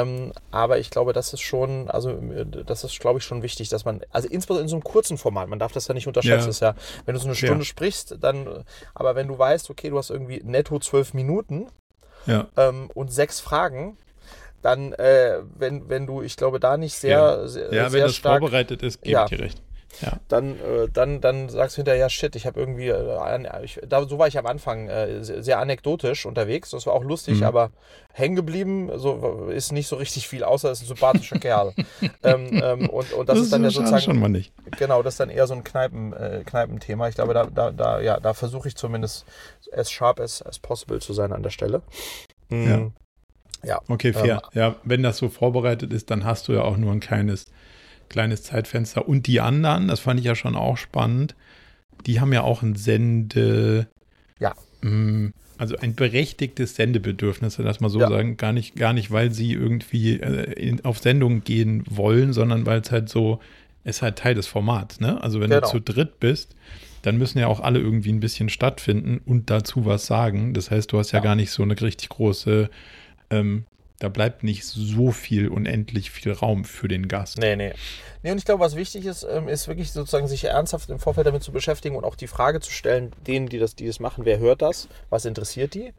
Ähm, aber ich glaube, das ist schon, also das ist, glaube ich, schon wichtig, dass man, also insbesondere in so einem kurzen Format, man darf das ja nicht unterschätzen. Ja. Ist ja, wenn du so eine Stunde ja. sprichst, dann, aber wenn du weißt, okay, du hast irgendwie netto zwölf Minuten ja. ähm, und sechs Fragen, dann, äh, wenn, wenn du, ich glaube, da nicht sehr, ja, sehr, ja wenn das stark, vorbereitet ist, gebe ich dir recht ja. dann, äh, dann, dann sagst du hinterher, shit, ich habe irgendwie, äh, ich, da, so war ich am Anfang äh, sehr anekdotisch unterwegs, das war auch lustig, mhm. aber hängen geblieben so, ist nicht so richtig viel, außer es ist ein sympathischer Kerl. (laughs) ähm, ähm, und, und das, das ist dann ja sozusagen, schon mal nicht. genau, das ist dann eher so ein Kneipen, äh, Kneipenthema. Ich glaube, da, da, da, ja, da versuche ich zumindest as sharp as, as possible zu sein an der Stelle. Mhm. Ja. Ja. Okay, fair. Ähm, ja, wenn das so vorbereitet ist, dann hast du ja auch nur ein kleines kleines Zeitfenster. Und die anderen, das fand ich ja schon auch spannend, die haben ja auch ein Sende. Ja. Mm, also ein berechtigtes Sendebedürfnis, lass mal so ja. sagen. Gar nicht, gar nicht, weil sie irgendwie äh, in, auf Sendung gehen wollen, sondern weil es halt so, es ist halt Teil des Formats. Ne? Also wenn genau. du zu dritt bist, dann müssen ja auch alle irgendwie ein bisschen stattfinden und dazu was sagen. Das heißt, du hast ja, ja. gar nicht so eine richtig große ähm, da bleibt nicht so viel, unendlich viel Raum für den Gast. Nee, nee. Nee, und ich glaube, was wichtig ist, ähm, ist wirklich sozusagen sich ernsthaft im Vorfeld damit zu beschäftigen und auch die Frage zu stellen, denen, die das, die das machen, wer hört das, was interessiert die?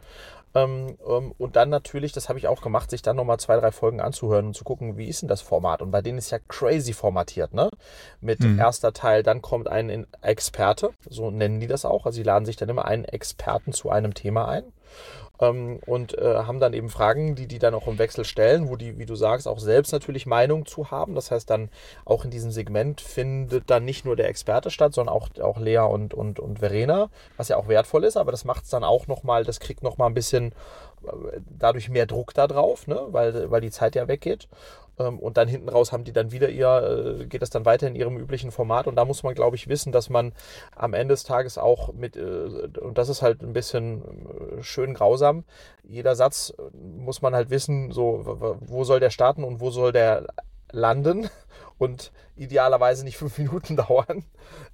Ähm, ähm, und dann natürlich, das habe ich auch gemacht, sich dann nochmal zwei, drei Folgen anzuhören und zu gucken, wie ist denn das Format? Und bei denen ist ja crazy formatiert, ne? Mit mhm. erster Teil, dann kommt ein Experte, so nennen die das auch. Also sie laden sich dann immer einen Experten zu einem Thema ein ähm, und äh, haben dann eben Fragen, die die dann auch im Wechsel stellen, wo die, wie du sagst, auch selbst natürlich Meinung zu haben. Das heißt dann auch in diesem Segment findet dann nicht nur der Experte statt, sondern auch, auch Lea und, und, und Verena, was ja auch wertvoll ist, aber das macht es dann auch nochmal, das kriegt nochmal ein bisschen äh, dadurch mehr Druck da drauf, ne? weil, weil die Zeit ja weggeht. Ähm, und dann hinten raus haben die dann wieder ihr, äh, geht das dann weiter in ihrem üblichen Format. Und da muss man, glaube ich, wissen, dass man am Ende des Tages auch mit, äh, und das ist halt ein bisschen äh, schön grausam, jeder Satz muss man halt wissen, so, wo soll der starten und wo soll der landen (laughs) und idealerweise nicht fünf Minuten (laughs) dauern,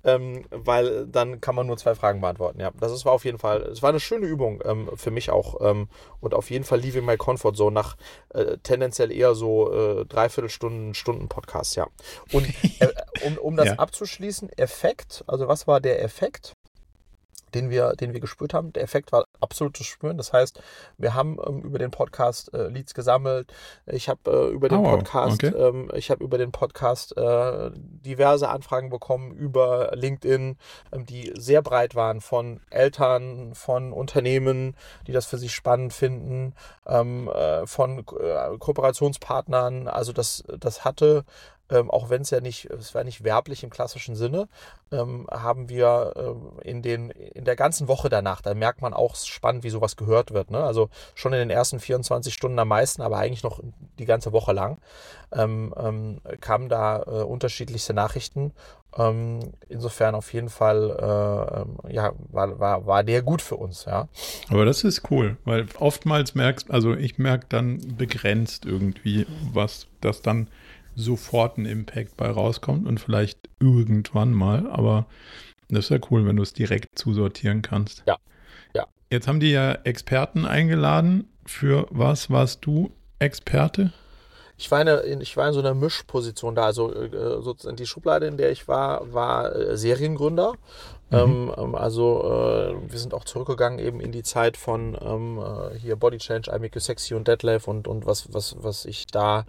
ähm, weil dann kann man nur zwei Fragen beantworten. Ja, das ist, war auf jeden Fall, es war eine schöne Übung ähm, für mich auch ähm, und auf jeden Fall leaving my comfort zone nach äh, tendenziell eher so äh, Dreiviertelstunden, Stunden Podcast, ja. Und (laughs) äh, um, um das ja. abzuschließen, Effekt, also was war der Effekt? Den wir, den wir gespürt haben. Der Effekt war absolut zu spüren. Das heißt, wir haben ähm, über den Podcast äh, Leads gesammelt. Ich habe äh, über den oh, Podcast, okay. ähm, ich habe über den Podcast äh, diverse Anfragen bekommen über LinkedIn, ähm, die sehr breit waren von Eltern, von Unternehmen, die das für sich spannend finden, ähm, äh, von äh, Kooperationspartnern. Also das, das hatte ähm, auch wenn es ja nicht, es war nicht werblich im klassischen Sinne, ähm, haben wir ähm, in, den, in der ganzen Woche danach, da merkt man auch spannend, wie sowas gehört wird. Ne? Also schon in den ersten 24 Stunden am meisten, aber eigentlich noch die ganze Woche lang ähm, ähm, kamen da äh, unterschiedlichste Nachrichten. Insofern auf jeden Fall, äh, ja, war, war, war der gut für uns, ja. Aber das ist cool, weil oftmals merkst, also ich merke dann begrenzt irgendwie, was das dann sofort ein Impact bei rauskommt und vielleicht irgendwann mal, aber das ist ja cool, wenn du es direkt zusortieren kannst. Ja. Ja. Jetzt haben die ja Experten eingeladen. Für was warst du Experte? Ich war, in, ich war in so einer Mischposition da. Also äh, sozusagen die Schublade, in der ich war, war äh, Seriengründer. Mhm. Ähm, ähm, also äh, wir sind auch zurückgegangen eben in die Zeit von ähm, äh, hier Body Change, I Make You Sexy und Deadlift und, und was, was, was ich da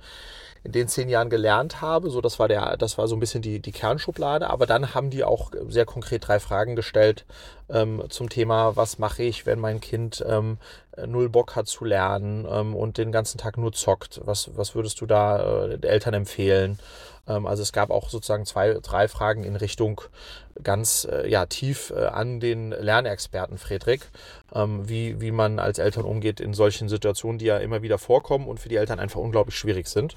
in den zehn Jahren gelernt habe. So, das war der, das war so ein bisschen die, die Kernschublade. Aber dann haben die auch sehr konkret drei Fragen gestellt ähm, zum Thema, was mache ich, wenn mein Kind ähm, null Bock hat zu lernen ähm, und den ganzen Tag nur zockt. Was, was würdest du da äh, Eltern empfehlen? Ähm, also es gab auch sozusagen zwei, drei Fragen in Richtung ganz äh, ja, tief äh, an den Lernexperten Friedrich, ähm, wie, wie man als Eltern umgeht in solchen Situationen, die ja immer wieder vorkommen und für die Eltern einfach unglaublich schwierig sind.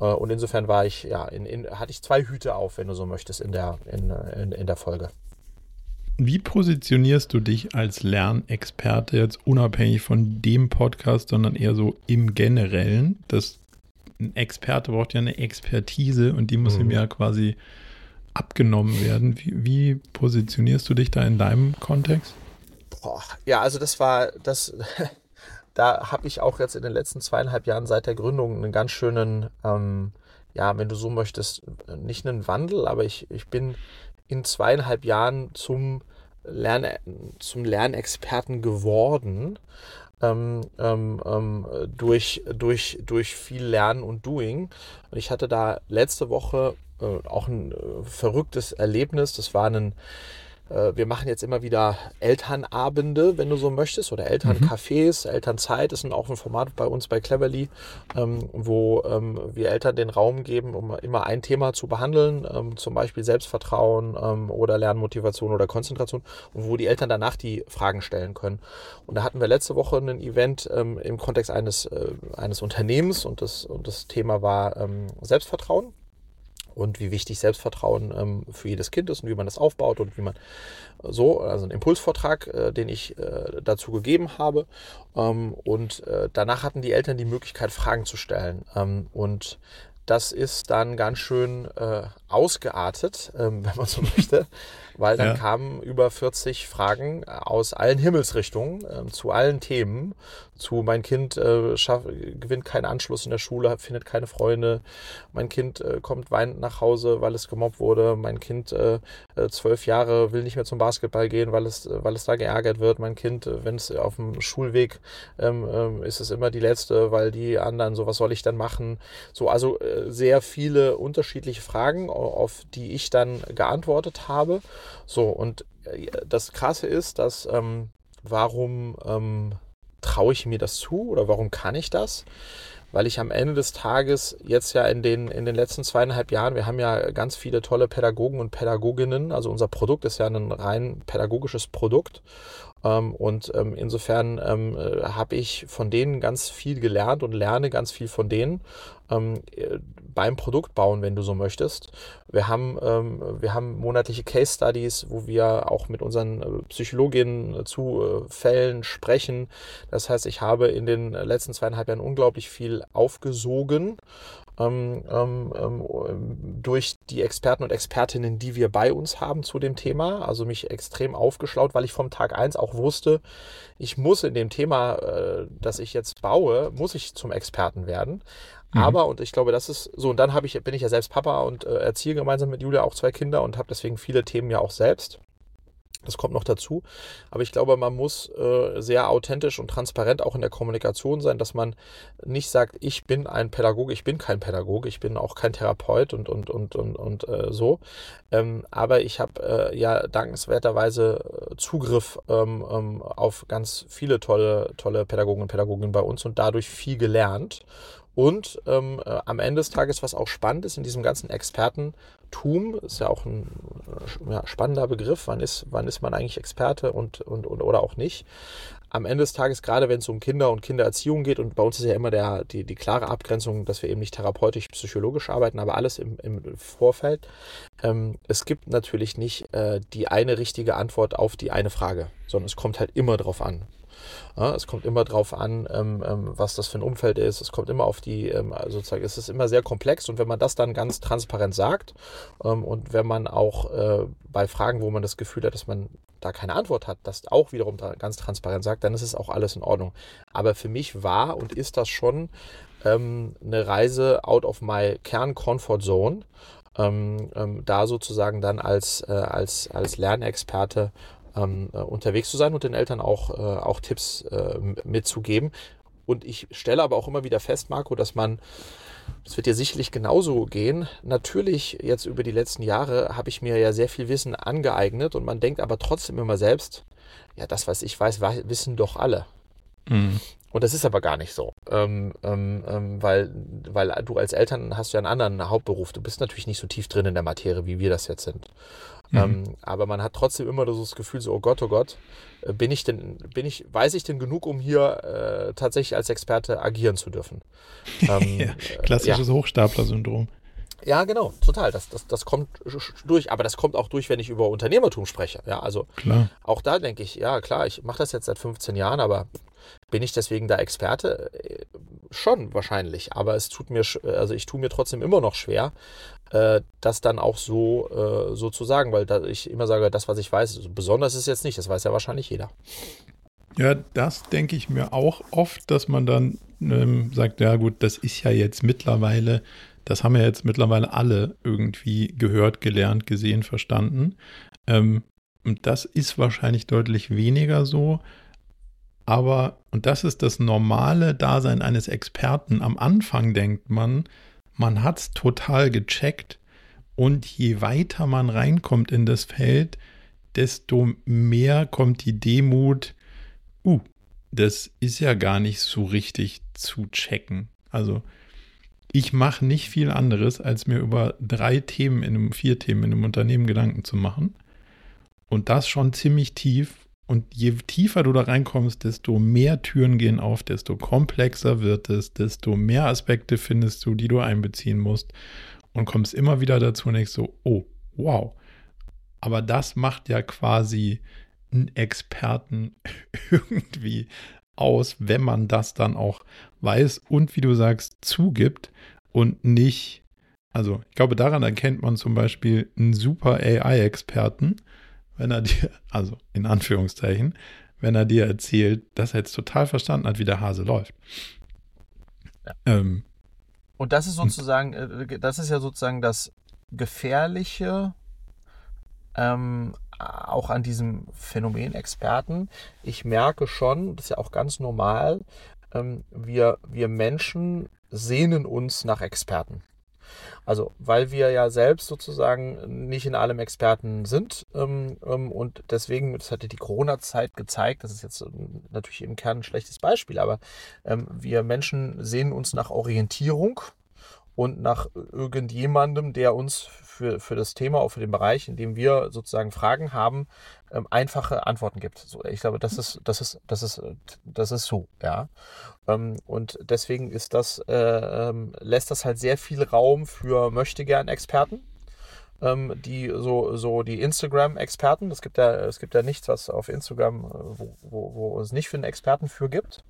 Äh, und insofern war ich, ja, in, in, hatte ich zwei Hüte auf, wenn du so möchtest, in der, in, in, in der Folge. Wie positionierst du dich als Lernexperte jetzt unabhängig von dem Podcast, sondern eher so im Generellen? Das ein Experte braucht ja eine Expertise und die muss mhm. ihm ja quasi abgenommen werden. Wie, wie, positionierst du dich da in deinem Kontext? Boah, ja, also das war das. (laughs) da habe ich auch jetzt in den letzten zweieinhalb Jahren seit der Gründung einen ganz schönen, ähm, ja, wenn du so möchtest, nicht einen Wandel, aber ich, ich bin in zweieinhalb Jahren zum, Lern, zum Lernexperten geworden ähm, ähm, ähm, durch, durch, durch viel Lernen und Doing. Und ich hatte da letzte Woche äh, auch ein äh, verrücktes Erlebnis. Das war ein wir machen jetzt immer wieder Elternabende, wenn du so möchtest, oder Elterncafés, mhm. Elternzeit ist auch ein Format bei uns bei Cleverly, ähm, wo ähm, wir Eltern den Raum geben, um immer ein Thema zu behandeln, ähm, zum Beispiel Selbstvertrauen oder Lernmotivation oder Konzentration, und wo die Eltern danach die Fragen stellen können. Und da hatten wir letzte Woche ein Event im Kontext eines, äh, eines Unternehmens und das, und das Thema war Selbstvertrauen und wie wichtig Selbstvertrauen ähm, für jedes Kind ist und wie man das aufbaut und wie man so, also ein Impulsvortrag, äh, den ich äh, dazu gegeben habe. Ähm, und äh, danach hatten die Eltern die Möglichkeit, Fragen zu stellen. Ähm, und das ist dann ganz schön äh, ausgeartet, ähm, (laughs) wenn man so möchte, weil dann ja. kamen über 40 Fragen aus allen Himmelsrichtungen äh, zu allen Themen. Zu mein Kind äh, schaff, gewinnt keinen Anschluss in der Schule, findet keine Freunde. Mein Kind äh, kommt weinend nach Hause, weil es gemobbt wurde. Mein Kind äh, äh, zwölf Jahre will nicht mehr zum Basketball gehen, weil es, weil es da geärgert wird. Mein Kind, äh, wenn es auf dem Schulweg ähm, ähm, ist es immer die letzte, weil die anderen so was soll ich dann machen. So also sehr viele unterschiedliche Fragen, auf die ich dann geantwortet habe. So, und äh, das Krasse ist, dass ähm, warum ähm, traue ich mir das zu oder warum kann ich das? Weil ich am Ende des Tages jetzt ja in den, in den letzten zweieinhalb Jahren, wir haben ja ganz viele tolle Pädagogen und Pädagoginnen, also unser Produkt ist ja ein rein pädagogisches Produkt ähm, und ähm, insofern ähm, äh, habe ich von denen ganz viel gelernt und lerne ganz viel von denen ähm, äh, beim Produkt bauen, wenn du so möchtest. Wir haben, ähm, wir haben monatliche Case Studies, wo wir auch mit unseren äh, Psychologinnen zu äh, Fällen sprechen. Das heißt, ich habe in den letzten zweieinhalb Jahren unglaublich viel aufgesogen ähm, ähm, ähm, durch die Experten und Expertinnen, die wir bei uns haben zu dem Thema. Also mich extrem aufgeschlaut, weil ich vom Tag eins auch wusste, ich muss in dem Thema, äh, das ich jetzt baue, muss ich zum Experten werden. Mhm. Aber, und ich glaube, das ist so, und dann ich, bin ich ja selbst Papa und äh, erziehe gemeinsam mit Julia auch zwei Kinder und habe deswegen viele Themen ja auch selbst. Das kommt noch dazu. Aber ich glaube, man muss äh, sehr authentisch und transparent auch in der Kommunikation sein, dass man nicht sagt, ich bin ein Pädagoge, ich bin kein Pädagoge, ich bin auch kein Therapeut und, und, und, und, und äh, so. Ähm, aber ich habe äh, ja dankenswerterweise äh, Zugriff ähm, ähm, auf ganz viele tolle, tolle Pädagogen und Pädagoginnen bei uns und dadurch viel gelernt. Und ähm, äh, am Ende des Tages, was auch spannend ist in diesem ganzen Expertentum, ist ja auch ein äh, ja, spannender Begriff, wann ist, wann ist man eigentlich Experte und, und, und oder auch nicht. Am Ende des Tages, gerade wenn es um Kinder und Kindererziehung geht, und bei uns ist ja immer der, die, die klare Abgrenzung, dass wir eben nicht therapeutisch, psychologisch arbeiten, aber alles im, im Vorfeld. Ähm, es gibt natürlich nicht äh, die eine richtige Antwort auf die eine Frage, sondern es kommt halt immer drauf an. Ja, es kommt immer darauf an, ähm, ähm, was das für ein Umfeld ist. Es kommt immer auf die, ähm, sozusagen, es ist immer sehr komplex und wenn man das dann ganz transparent sagt ähm, und wenn man auch äh, bei Fragen, wo man das Gefühl hat, dass man da keine Antwort hat, das auch wiederum ganz transparent sagt, dann ist es auch alles in Ordnung. Aber für mich war und ist das schon ähm, eine Reise out of my Kern-Comfort Zone. Ähm, ähm, da sozusagen dann als, äh, als, als Lernexperte ähm, äh, unterwegs zu sein und den Eltern auch, äh, auch Tipps äh, mitzugeben. Und ich stelle aber auch immer wieder fest, Marco, dass man, das wird dir sicherlich genauso gehen, natürlich jetzt über die letzten Jahre habe ich mir ja sehr viel Wissen angeeignet und man denkt aber trotzdem immer selbst, ja, das, was ich weiß, wissen doch alle. Mhm. Und das ist aber gar nicht so, ähm, ähm, ähm, weil, weil du als Eltern hast ja einen anderen Hauptberuf. Du bist natürlich nicht so tief drin in der Materie, wie wir das jetzt sind. Mhm. Ähm, aber man hat trotzdem immer so das Gefühl, so, oh Gott, oh Gott, äh, bin ich denn, bin ich, weiß ich denn genug, um hier äh, tatsächlich als Experte agieren zu dürfen? (laughs) Ähm, ja, klassisches ja. Hochstapler-Syndrom. Ja, genau, total. Das, das, das kommt durch, aber das kommt auch durch, wenn ich über Unternehmertum spreche. Ja, also klar. auch da denke ich, ja klar, ich mache das jetzt seit 15 Jahren, aber bin ich deswegen da Experte? Äh, schon wahrscheinlich, aber es tut mir, also ich tue mir trotzdem immer noch schwer, äh, das dann auch so, äh, so zu sagen, weil ich immer sage, das, was ich weiß, besonders ist jetzt nicht, das weiß ja wahrscheinlich jeder. Ja, das denke ich mir auch oft, dass man dann ähm, sagt, ja gut, das ist ja jetzt mittlerweile, das haben ja jetzt mittlerweile alle irgendwie gehört, gelernt, gesehen, verstanden. Ähm, und das ist wahrscheinlich deutlich weniger so. Aber, und das ist das normale Dasein eines Experten, am Anfang denkt man, man hat es total gecheckt und je weiter man reinkommt in das Feld, desto mehr kommt die Demut, uh, das ist ja gar nicht so richtig zu checken. Also ich mache nicht viel anderes, als mir über drei Themen in einem, vier Themen in einem Unternehmen Gedanken zu machen. Und das schon ziemlich tief. Und je tiefer du da reinkommst, desto mehr Türen gehen auf, desto komplexer wird es, desto mehr Aspekte findest du, die du einbeziehen musst. Und kommst immer wieder dazu und denkst so, oh, wow. Aber das macht ja quasi einen Experten (laughs) irgendwie aus, wenn man das dann auch weiß und wie du sagst, zugibt und nicht. Also, ich glaube, daran erkennt man zum Beispiel einen super AI-Experten, wenn er dir, (laughs) also in Anführungszeichen, wenn er dir erzählt, dass er jetzt total verstanden hat, wie der Hase läuft. Ja. Ähm, und das ist sozusagen, äh, das ist ja sozusagen das Gefährliche ähm, auch an diesem Phänomen Experten. Ich merke schon, das ist ja auch ganz normal, ähm, wir, wir Menschen sehnen uns nach Experten. Also, weil wir ja selbst sozusagen nicht in allem Experten sind ähm, ähm, und deswegen, das hatte die Corona-Zeit gezeigt, das ist jetzt ähm, natürlich im Kern ein schlechtes Beispiel, aber ähm, wir Menschen sehen uns nach Orientierung und nach irgendjemandem, der uns für, für das Thema, auch für den Bereich, in dem wir sozusagen Fragen haben, ähm, einfache Antworten gibt. So, ich glaube, das ist, das ist, das ist, das ist so, ja. Ähm, und deswegen ist das, äh, ähm, lässt das halt sehr viel Raum für möchtegern Experten ähm, die so, so die Instagram-Experten. Es gibt ja, es gibt ja nichts, was auf Instagram, äh, wo, wo, wo es nicht für einen Experten für gibt.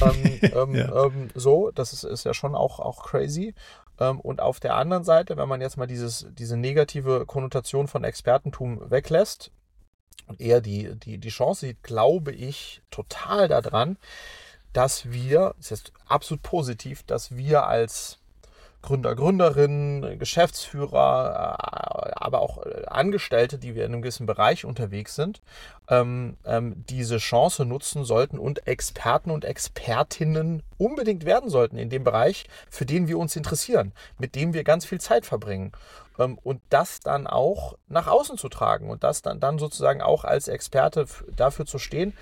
ähm, (laughs) ähm, ja. ähm, so, das ist, ist ja schon auch, auch crazy. Ähm, und auf der anderen Seite, wenn man jetzt mal dieses, diese negative Konnotation von Expertentum weglässt und eher die, die, die Chance sieht, glaube ich total daran, dass wir, das ist absolut positiv, dass wir als Gründer, Gründerinnen, Geschäftsführer, äh, aber auch äh, Angestellte, die wir in einem gewissen Bereich unterwegs sind, ähm, ähm, diese Chance nutzen sollten und Experten und Expertinnen unbedingt werden sollten in dem Bereich, für den wir uns interessieren, mit dem wir ganz viel Zeit verbringen. Ähm, und das dann auch nach außen zu tragen und das dann, dann sozusagen auch als Experte dafür zu stehen.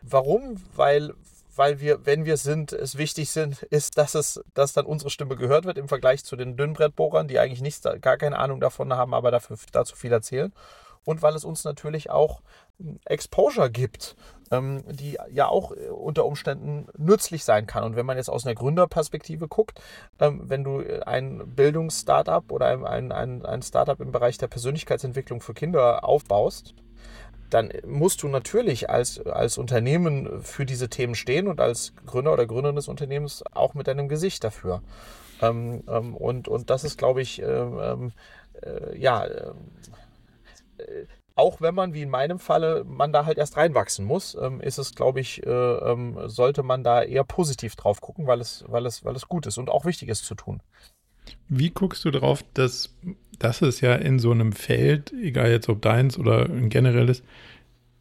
Warum? Weil, weil wir, wenn wir sind, es wichtig sind, (laughs) ist, dass es, dass dann unsere Stimme gehört wird im Vergleich zu den Dünnbrettbohrern, die eigentlich nichts, gar keine Ahnung davon haben, aber dafür, dazu viel erzählen. Und weil es uns natürlich auch Exposure gibt, ähm, die ja auch äh, unter Umständen nützlich sein kann. Und wenn man jetzt aus einer Gründerperspektive guckt, ähm, wenn du ein Bildungsstartup oder ein, ein, ein Startup im Bereich der Persönlichkeitsentwicklung für Kinder aufbaust, dann musst du natürlich als, als Unternehmen für diese Themen stehen und als Gründer oder Gründerin des Unternehmens auch mit deinem Gesicht dafür. Ähm, ähm, und, und das ist, glaube ich, ähm, ähm äh, ja, äh, auch wenn man, wie in meinem Falle, man da halt erst reinwachsen muss, ähm, ist es, glaube ich, äh, ähm, sollte man da eher positiv drauf gucken, weil es, weil, es, weil es gut ist und auch wichtig ist zu tun. Wie guckst du darauf, dass, dass es ja in so einem Feld, egal jetzt ob deins oder ein generelles,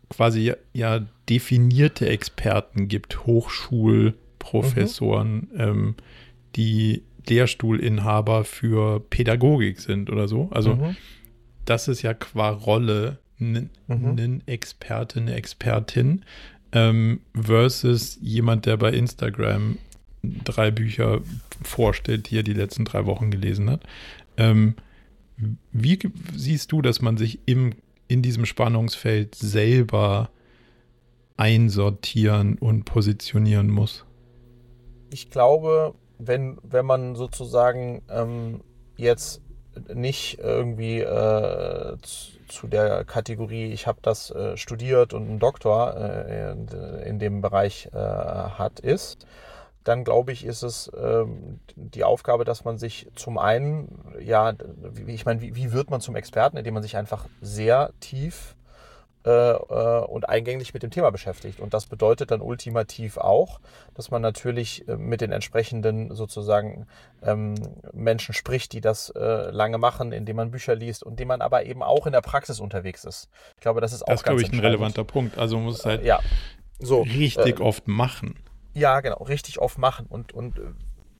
quasi ja, ja definierte Experten gibt, Hochschulprofessoren, mhm. ähm, die Lehrstuhlinhaber für Pädagogik sind oder so. Also mhm. das ist ja qua Rolle ein mhm. Experte, eine Expertin ähm, versus jemand, der bei Instagram drei Bücher vorstellt, die er die letzten drei Wochen gelesen hat. Ähm, wie siehst du, dass man sich im, in diesem Spannungsfeld selber einsortieren und positionieren muss? Ich glaube, wenn, wenn man sozusagen ähm, jetzt nicht irgendwie äh, zu, der Kategorie, ich habe das äh, studiert und einen Doktor äh, in, in, dem Bereich äh, hat, ist, dann glaube ich, ist es ähm, die Aufgabe, dass man sich zum einen, ja, wie, ich meine, wie, wie, wird man zum Experten, indem man sich einfach sehr tief äh, äh, und eingänglich mit dem Thema beschäftigt. Und das bedeutet dann ultimativ auch, dass man natürlich äh, mit den entsprechenden sozusagen ähm, Menschen spricht, die das äh, lange machen, indem man Bücher liest und indem man aber eben auch in der Praxis unterwegs ist. Ich glaube, das ist auch das ganz Das ist, glaube ich, ein relevanter Punkt. Also man muss es halt ja. so, richtig oft machen. Ja, genau, richtig oft machen. Und, und äh,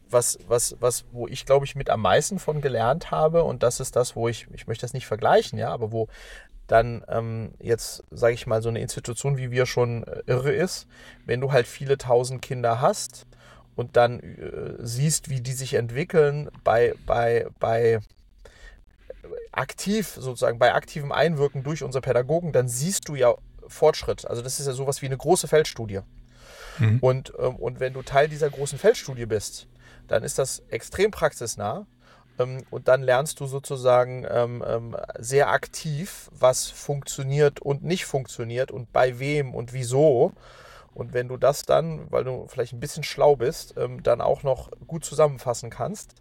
was, was, was, wo ich, glaube ich, mit am meisten von gelernt habe, und das ist das, wo ich, ich möchte das nicht vergleichen, ja, aber wo dann ähm, jetzt, sage ich mal, so eine Institution wie wir schon äh, irre ist, wenn du halt viele tausend Kinder hast und dann äh, siehst, wie die sich entwickeln bei, bei, bei aktiv, sozusagen bei aktivem Einwirken durch unsere Pädagogen, dann siehst du ja Fortschritt. Also das ist ja sowas wie eine große Feldstudie. Mhm. Und, ähm, und wenn du Teil dieser großen Feldstudie bist, dann ist das extrem praxisnah. Ähm, und dann lernst du sozusagen ähm, ähm, sehr aktiv, was funktioniert und nicht funktioniert und bei wem und wieso. Und wenn du das dann, weil du vielleicht ein bisschen schlau bist, ähm, dann auch noch gut zusammenfassen kannst,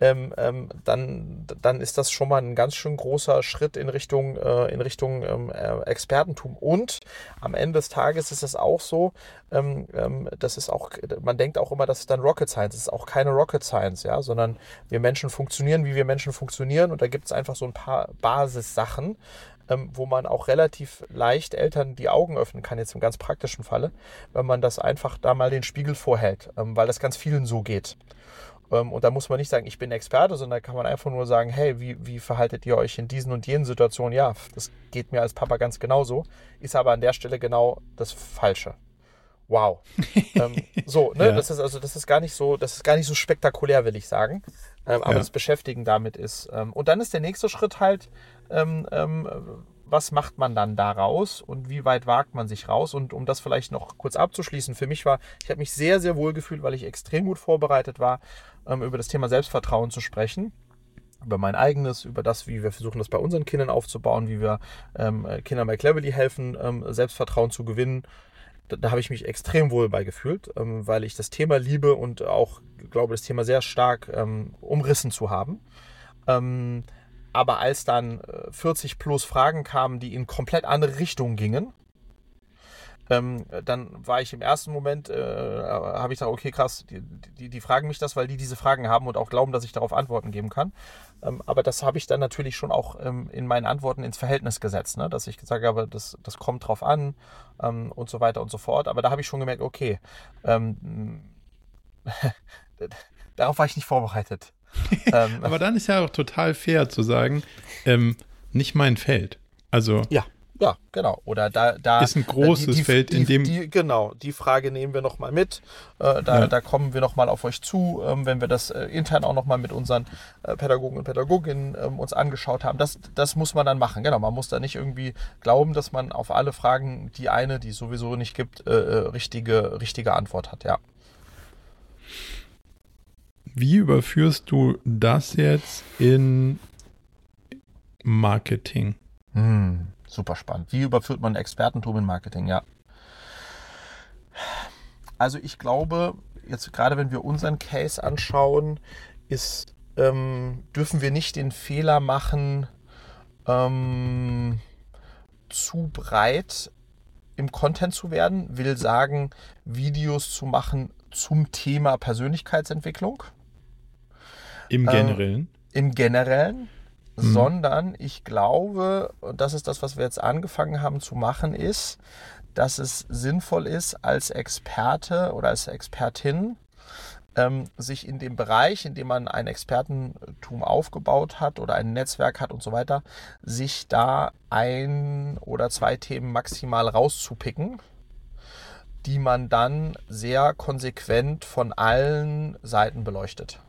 ähm, ähm, dann, dann ist das schon mal ein ganz schön großer Schritt in Richtung, äh, in Richtung ähm, äh, Expertentum. Und am Ende des Tages ist es auch so, ähm, ähm, das ist auch, man denkt auch immer, das ist dann Rocket Science. Es ist auch keine Rocket Science, ja, sondern wir Menschen funktionieren, wie wir Menschen funktionieren. Und da gibt es einfach so ein paar Basissachen, ähm, wo man auch relativ leicht Eltern die Augen öffnen kann, jetzt im ganz praktischen Falle, wenn man das einfach da mal den Spiegel vorhält, ähm, weil das ganz vielen so geht. Ähm, und da muss man nicht sagen, ich bin Experte, sondern da kann man einfach nur sagen, hey, wie, wie verhaltet ihr euch in diesen und jenen Situationen? Ja, das geht mir als Papa ganz genauso, ist aber an der Stelle genau das Falsche. Wow. (laughs) ähm, so, ne, ja. das ist also, das ist gar nicht so, das ist gar nicht so spektakulär, will ich sagen. Ähm, aber ja. das Beschäftigen damit ist. Ähm, und dann ist der nächste Schritt halt, ähm, ähm, was macht man dann daraus und wie weit wagt man sich raus? Und um das vielleicht noch kurz abzuschließen, für mich war, ich habe mich sehr, sehr wohl gefühlt, weil ich extrem gut vorbereitet war, ähm, über das Thema Selbstvertrauen zu sprechen über mein eigenes, über das, wie wir versuchen, das bei unseren Kindern aufzubauen, wie wir ähm, Kindern bei Cleverly helfen, ähm, Selbstvertrauen zu gewinnen. Da, da habe ich mich extrem wohl bei gefühlt, ähm, weil ich das Thema liebe und auch glaube, das Thema sehr stark ähm, umrissen zu haben. Aber als dann 40 äh, plus Fragen kamen, die in komplett andere Richtungen gingen, ähm, dann war ich im ersten Moment, äh, habe ich gesagt, okay, krass, die, die, die, fragen mich das, weil die diese Fragen haben und auch glauben, dass ich darauf Antworten geben kann. Ähm, aber das habe ich dann natürlich schon auch ähm, in meinen Antworten ins Verhältnis gesetzt, ne? dass ich gesagt habe, das, das kommt drauf an ähm, und so weiter und so fort. Aber da habe ich schon gemerkt, okay, ähm, (laughs) darauf war ich nicht vorbereitet. (laughs) Ähm, aber dann ist ja auch total fair zu sagen, ähm, nicht mein Feld. Also ja. Ja, genau. Oder da, da ist ein großes die, die, Feld, in dem genau die Frage nehmen wir noch mal mit. Äh, da, ja. da kommen wir noch mal auf euch zu, ähm, wenn wir das äh, intern auch noch mal mit unseren äh, Pädagogen und Pädagoginnen ähm, uns angeschaut haben. Das, das muss man dann machen. Genau, man muss da nicht irgendwie glauben, dass man auf alle Fragen die eine, die es sowieso nicht gibt, äh, äh, richtige richtige Antwort hat. Ja. Wie überführst du das jetzt in Marketing? Hm. Super spannend. Wie überführt man Expertentum in Marketing? Ja. Also ich glaube, jetzt gerade wenn wir unseren Case anschauen, ist, ähm, dürfen wir nicht den Fehler machen, ähm, zu breit im Content zu werden, will sagen, Videos zu machen zum Thema Persönlichkeitsentwicklung. Im Generellen? Äh, Im Generellen. Mhm. sondern ich glaube, und das ist das, was wir jetzt angefangen haben zu machen, ist, dass es sinnvoll ist, als Experte oder als Expertin ähm, sich in dem Bereich, in dem man ein Expertentum aufgebaut hat oder ein Netzwerk hat und so weiter, sich da ein oder zwei Themen maximal rauszupicken, die man dann sehr konsequent von allen Seiten beleuchtet.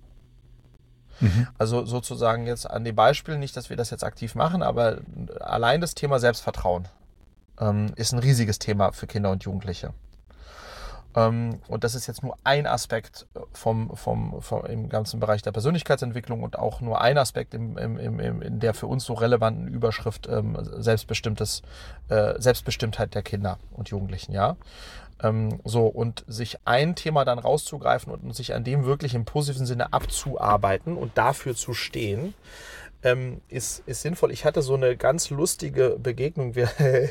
Mhm. Also sozusagen jetzt an dem Beispiel, nicht, dass wir das jetzt aktiv machen, aber allein das Thema Selbstvertrauen ähm, ist ein riesiges Thema für Kinder und Jugendliche. Ähm, und das ist jetzt nur ein Aspekt vom, vom, vom, im ganzen Bereich der Persönlichkeitsentwicklung und auch nur ein Aspekt im, im, im, in der für uns so relevanten Überschrift ähm, selbstbestimmtes, äh, Selbstbestimmtheit der Kinder und Jugendlichen, ja. Ähm, so, und sich ein Thema dann rauszugreifen und sich an dem wirklich im positiven Sinne abzuarbeiten und dafür zu stehen, ähm, ist, ist sinnvoll. Ich hatte so eine ganz lustige Begegnung wir, (laughs)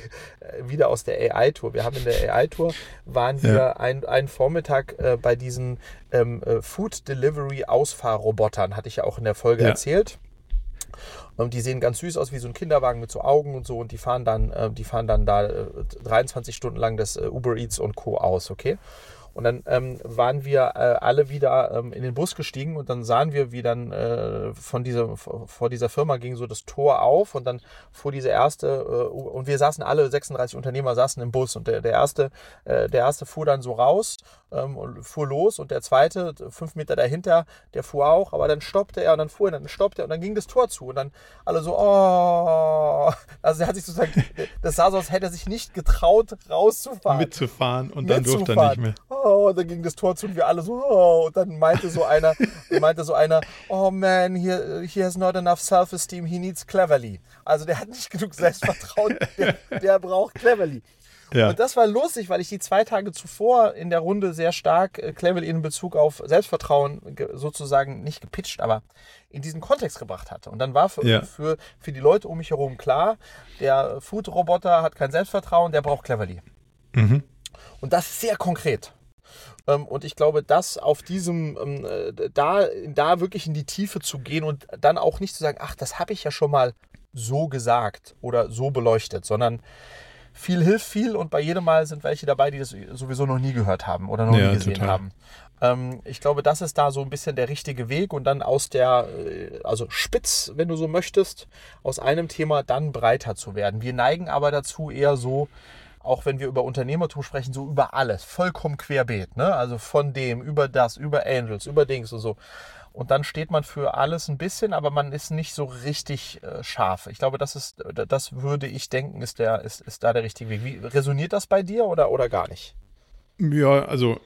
wieder aus der AI-Tour. Wir haben in der AI-Tour, waren wir ja. ein, einen Vormittag äh, bei diesen ähm, äh, Food Delivery Ausfahrrobotern, hatte ich ja auch in der Folge ja. erzählt. Und die sehen ganz süß aus wie so ein Kinderwagen mit so Augen und so und die fahren dann, äh, die fahren dann da äh, 23 Stunden lang das äh, Uber Eats und Co. aus, okay? Und dann ähm, waren wir äh, alle wieder ähm, in den Bus gestiegen und dann sahen wir, wie dann äh, von dieser, vor dieser Firma ging so das Tor auf und dann fuhr diese erste, äh, und wir saßen alle, 36 Unternehmer saßen im Bus und der, der erste, äh, der erste fuhr dann so raus ähm, und fuhr los und der zweite, fünf Meter dahinter, der fuhr auch, aber dann stoppte er und dann fuhr er, dann stoppte er und dann ging das Tor zu und dann alle so, oh, also er hat sich sozusagen, das sah so aus, hätte er sich nicht getraut, rauszufahren. Mitzufahren und dann durfte er nicht mehr. Oh, oh, und dann ging das Tor zu und wir alle so, oh, und dann meinte so einer, (laughs) meinte so einer, oh man, he, he has not enough self-esteem, he needs cleverly. Also der hat nicht genug Selbstvertrauen, (laughs) der, der braucht cleverly. Ja. Und das war lustig, weil ich die zwei Tage zuvor in der Runde sehr stark äh, Cleverly in Bezug auf Selbstvertrauen sozusagen nicht gepitcht, aber in diesen Kontext gebracht hatte. Und dann war für, ja. für, für die Leute um mich herum klar, der Food-Roboter hat kein Selbstvertrauen, der braucht Cleverly. Mhm. Und das ist sehr konkret. Ähm, und ich glaube, das auf diesem, ähm, äh, da, da wirklich in die Tiefe zu gehen und dann auch nicht zu sagen, ach, das habe ich ja schon mal so gesagt oder so beleuchtet, sondern viel hilft viel und bei jedem Mal sind welche dabei, die das sowieso noch nie gehört haben oder noch ja, nie gesehen total. haben. Ähm, ich glaube, das ist da so ein bisschen der richtige Weg und dann aus der, äh, also spitz, wenn du so möchtest, aus einem Thema dann breiter zu werden. Wir neigen aber dazu eher so, auch wenn wir über Unternehmertum sprechen, so über alles, vollkommen querbeet. Ne? Also von dem, über das, über Angels, über Dings und so. Und dann steht man für alles ein bisschen, aber man ist nicht so richtig äh, scharf. Ich glaube, das ist, das würde ich denken, ist, der, ist, ist da der richtige Weg. Wie, resoniert das bei dir oder, oder gar nicht? Ja, also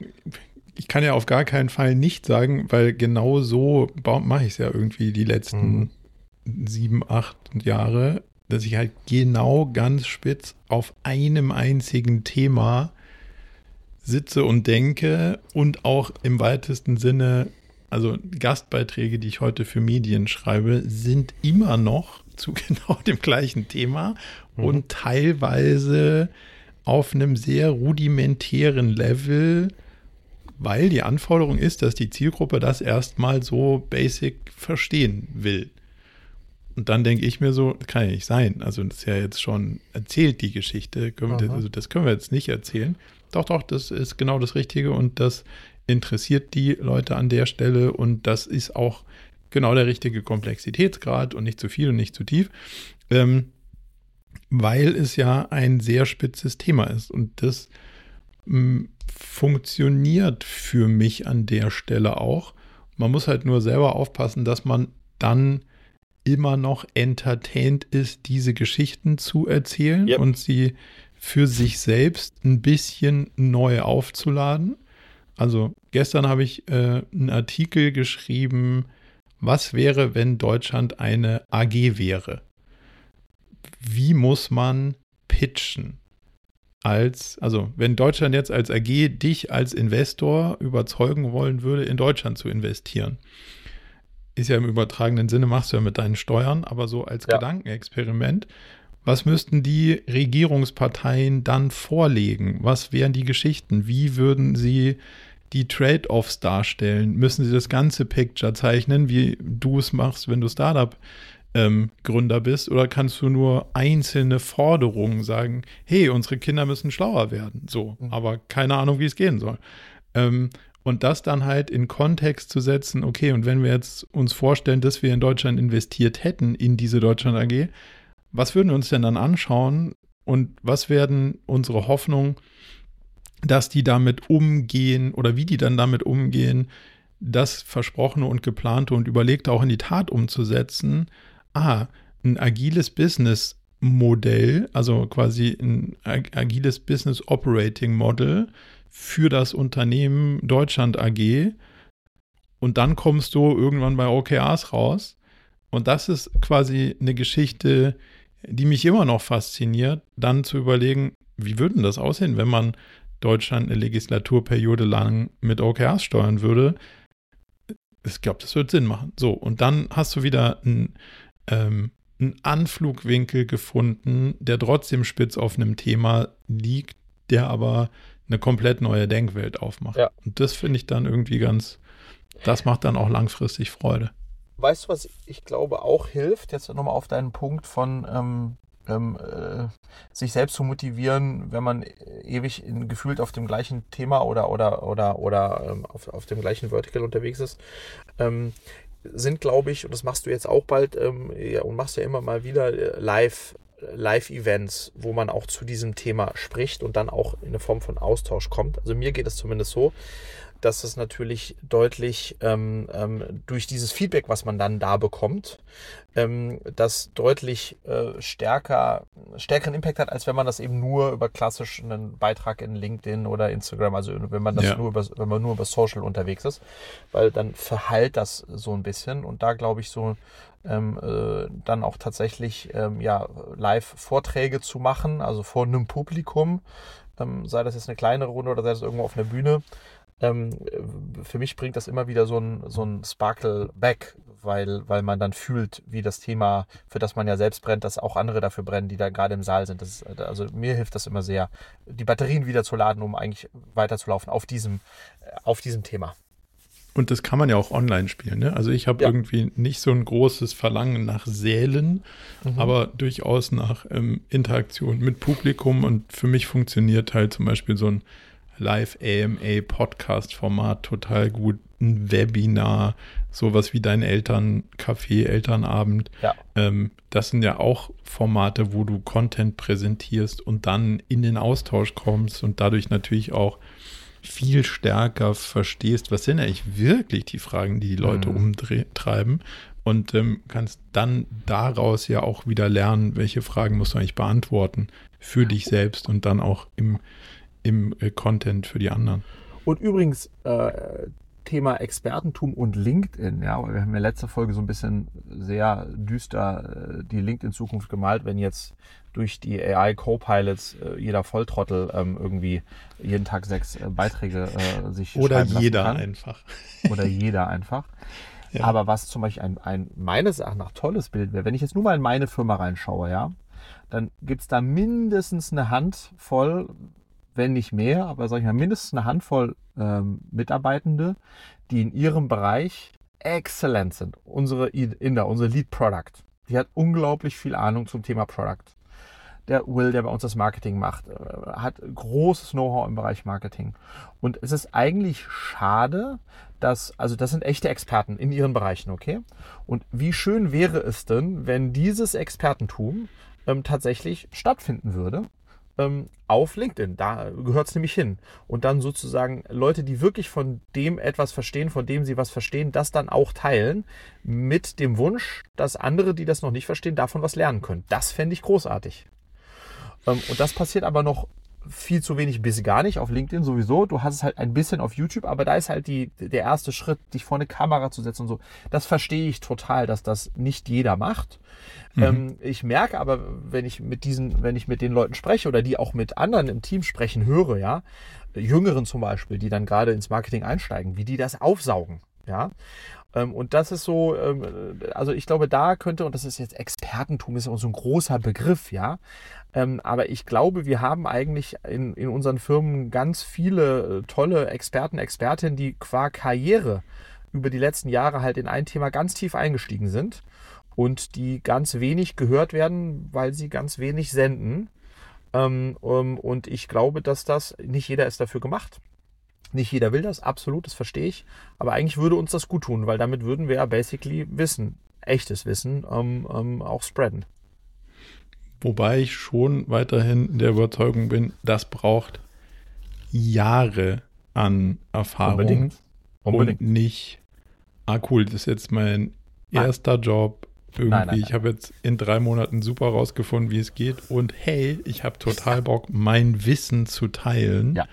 ich kann ja auf gar keinen Fall nicht sagen, weil genau so mache ich es ja irgendwie die letzten mhm. sieben, acht Jahre dass ich halt genau ganz spitz auf einem einzigen Thema sitze und denke und auch im weitesten Sinne, also Gastbeiträge, die ich heute für Medien schreibe, sind immer noch (laughs) zu genau dem gleichen Thema mhm. und teilweise auf einem sehr rudimentären Level, weil die Anforderung ist, dass die Zielgruppe das erstmal so basic verstehen will. Und dann denke ich mir so, kann ja nicht sein. Also das ist ja jetzt schon erzählt, die Geschichte. Wir, also das können wir jetzt nicht erzählen. Doch, doch, das ist genau das Richtige und das interessiert die Leute an der Stelle und das ist auch genau der richtige Komplexitätsgrad und nicht zu viel und nicht zu tief, ähm, weil es ja ein sehr spitzes Thema ist und das mh, funktioniert für mich an der Stelle auch. Man muss halt nur selber aufpassen, dass man dann immer noch entertained ist, diese Geschichten zu erzählen yep. und sie für sich selbst ein bisschen neu aufzuladen. Also gestern habe ich äh, einen Artikel geschrieben, was wäre, wenn Deutschland eine AG wäre? Wie muss man pitchen? Als, also wenn Deutschland jetzt als AG dich als Investor überzeugen wollen würde, in Deutschland zu investieren, ist ja im übertragenen Sinne, machst du ja mit deinen Steuern, aber so als ja. Gedankenexperiment, was müssten die Regierungsparteien dann vorlegen? Was wären die Geschichten? Wie würden sie die Trade-offs darstellen? Müssen sie das ganze Picture zeichnen, wie du es machst, wenn du Startup ähm, Gründer bist? Oder kannst du nur einzelne Forderungen sagen, hey, unsere Kinder müssen schlauer werden? So, mhm. aber keine Ahnung, wie es gehen soll. Ähm, und das dann halt in Kontext zu setzen, okay, und wenn wir jetzt uns vorstellen, dass wir in Deutschland investiert hätten in diese Deutschland AG, was würden wir uns denn dann anschauen und was werden unsere Hoffnungen, dass die damit umgehen oder wie die dann damit umgehen, das Versprochene und Geplante und Überlegte auch in die Tat umzusetzen? Ah, ein agiles Business Modell, also quasi ein agiles Business Operating Model, für das Unternehmen Deutschland AG und dann kommst du irgendwann bei OKRs raus. Und das ist quasi eine Geschichte, die mich immer noch fasziniert, dann zu überlegen, wie würde das aussehen, wenn man Deutschland eine Legislaturperiode lang mit OKRs steuern würde. Ich glaube, das wird Sinn machen. So, und dann hast du wieder einen, ähm, einen Anflugwinkel gefunden, der trotzdem spitz auf einem Thema liegt, der aber eine komplett neue Denkwelt aufmacht. Ja. Und das finde ich dann irgendwie ganz, das macht dann auch langfristig Freude. Weißt du, was ich glaube auch hilft, jetzt nochmal auf deinen Punkt von ähm, ähm, äh, sich selbst zu motivieren, wenn man ewig in, gefühlt auf dem gleichen Thema oder oder oder oder ähm, auf, auf dem gleichen Vertical unterwegs ist, ähm, sind, glaube ich, und das machst du jetzt auch bald ähm, ja, und machst ja immer mal wieder äh, live Live-Events, wo man auch zu diesem Thema spricht und dann auch in eine Form von Austausch kommt. Also mir geht es zumindest so, dass es natürlich deutlich ähm, ähm, durch dieses Feedback, was man dann da bekommt, ähm, das deutlich äh, stärker, stärkeren Impact hat, als wenn man das eben nur über klassisch einen Beitrag in LinkedIn oder Instagram, also wenn man das ja. nur über, wenn man nur über Social unterwegs ist, weil dann verhallt das so ein bisschen und da glaube ich so ähm, äh, dann auch tatsächlich ähm, ja, Live-Vorträge zu machen, also vor einem Publikum, ähm, sei das jetzt eine kleinere Runde oder sei das irgendwo auf einer Bühne. Ähm, für mich bringt das immer wieder so ein, so ein Sparkle back, weil, weil man dann fühlt, wie das Thema, für das man ja selbst brennt, dass auch andere dafür brennen, die da gerade im Saal sind. Ist, also mir hilft das immer sehr, die Batterien wieder zu laden, um eigentlich weiterzulaufen auf diesem, äh, auf diesem Thema. Und das kann man ja auch online spielen. Ne? Also ich habe ja. irgendwie nicht so ein großes Verlangen nach Sälen, mhm. aber durchaus nach ähm, Interaktion mit Publikum. Und für mich funktioniert halt zum Beispiel so ein Live-AMA-Podcast-Format total gut. Ein Webinar, sowas wie dein Elterncafé, Elternabend. Ja. Ähm, das sind ja auch Formate, wo du Content präsentierst und dann in den Austausch kommst und dadurch natürlich auch viel stärker verstehst, was sind eigentlich wirklich die Fragen, die die Leute mhm. umtreiben und ähm, kannst dann daraus ja auch wieder lernen, welche Fragen musst du eigentlich beantworten für dich selbst und dann auch im, im äh, Content für die anderen. Und übrigens, äh, Thema Expertentum und LinkedIn. Ja, wir haben ja letzte Folge so ein bisschen sehr düster äh, die LinkedIn-Zukunft gemalt, wenn jetzt durch die AI Co-Pilots äh, jeder Volltrottel ähm, irgendwie jeden Tag sechs äh, Beiträge äh, sich Oder jeder kann. einfach. Oder jeder einfach. Ja. Aber was zum Beispiel ein, ein meines Erachtens nach tolles Bild wäre, wenn ich jetzt nur mal in meine Firma reinschaue, ja, dann gibt es da mindestens eine Handvoll, wenn nicht mehr, aber sag ich mal, mindestens eine Handvoll ähm, Mitarbeitende, die in ihrem Bereich exzellent sind. Unsere Inder, unsere Lead Product, die hat unglaublich viel Ahnung zum Thema Product. Der Will, der bei uns das Marketing macht, äh, hat großes Know-how im Bereich Marketing. Und es ist eigentlich schade, dass, also das sind echte Experten in ihren Bereichen, okay? Und wie schön wäre es denn, wenn dieses Expertentum ähm, tatsächlich stattfinden würde ähm, auf LinkedIn. Da gehört es nämlich hin. Und dann sozusagen Leute, die wirklich von dem etwas verstehen, von dem sie was verstehen, das dann auch teilen, mit dem Wunsch, dass andere, die das noch nicht verstehen, davon was lernen können. Das fände ich großartig. Ähm, und das passiert aber noch viel zu wenig bis gar nicht auf LinkedIn sowieso. Du hast es halt ein bisschen auf YouTube, aber da ist halt die, der erste Schritt, dich vor eine Kamera zu setzen und so. Das verstehe ich total, dass das nicht jeder macht. Mhm. Ähm, ich merke aber, wenn ich mit diesen, wenn ich mit den Leuten spreche oder die auch mit anderen im Team sprechen höre, ja, Jüngeren zum Beispiel, die dann gerade ins Marketing einsteigen, wie die das aufsaugen. Ja, und das ist so, ähm, also ich glaube, da könnte, und das ist jetzt Expertentum, ist auch so ein großer Begriff, ja. Ähm, aber ich glaube, wir haben eigentlich in, in unseren Firmen ganz viele äh, tolle Experten, Expertinnen, die qua Karriere über die letzten Jahre halt in ein Thema ganz tief eingestiegen sind und die ganz wenig gehört werden, weil sie ganz wenig senden. und ich glaube, dass das, nicht jeder ist dafür gemacht. Nicht jeder will das, absolut, das verstehe ich. Aber eigentlich würde uns das gut tun, weil damit würden wir ja basically Wissen, echtes Wissen, ähm, ähm, auch spreaden. Wobei ich schon weiterhin der Überzeugung bin, das braucht Jahre an Erfahrung. Unbedingt. Unbedingt. Und nicht, ah cool, das ist jetzt mein nein. erster Job. Irgendwie, nein, nein, ich habe jetzt in drei Monaten super rausgefunden, wie es geht. Und hey, ich habe total Bock, mein Wissen zu teilen. Ja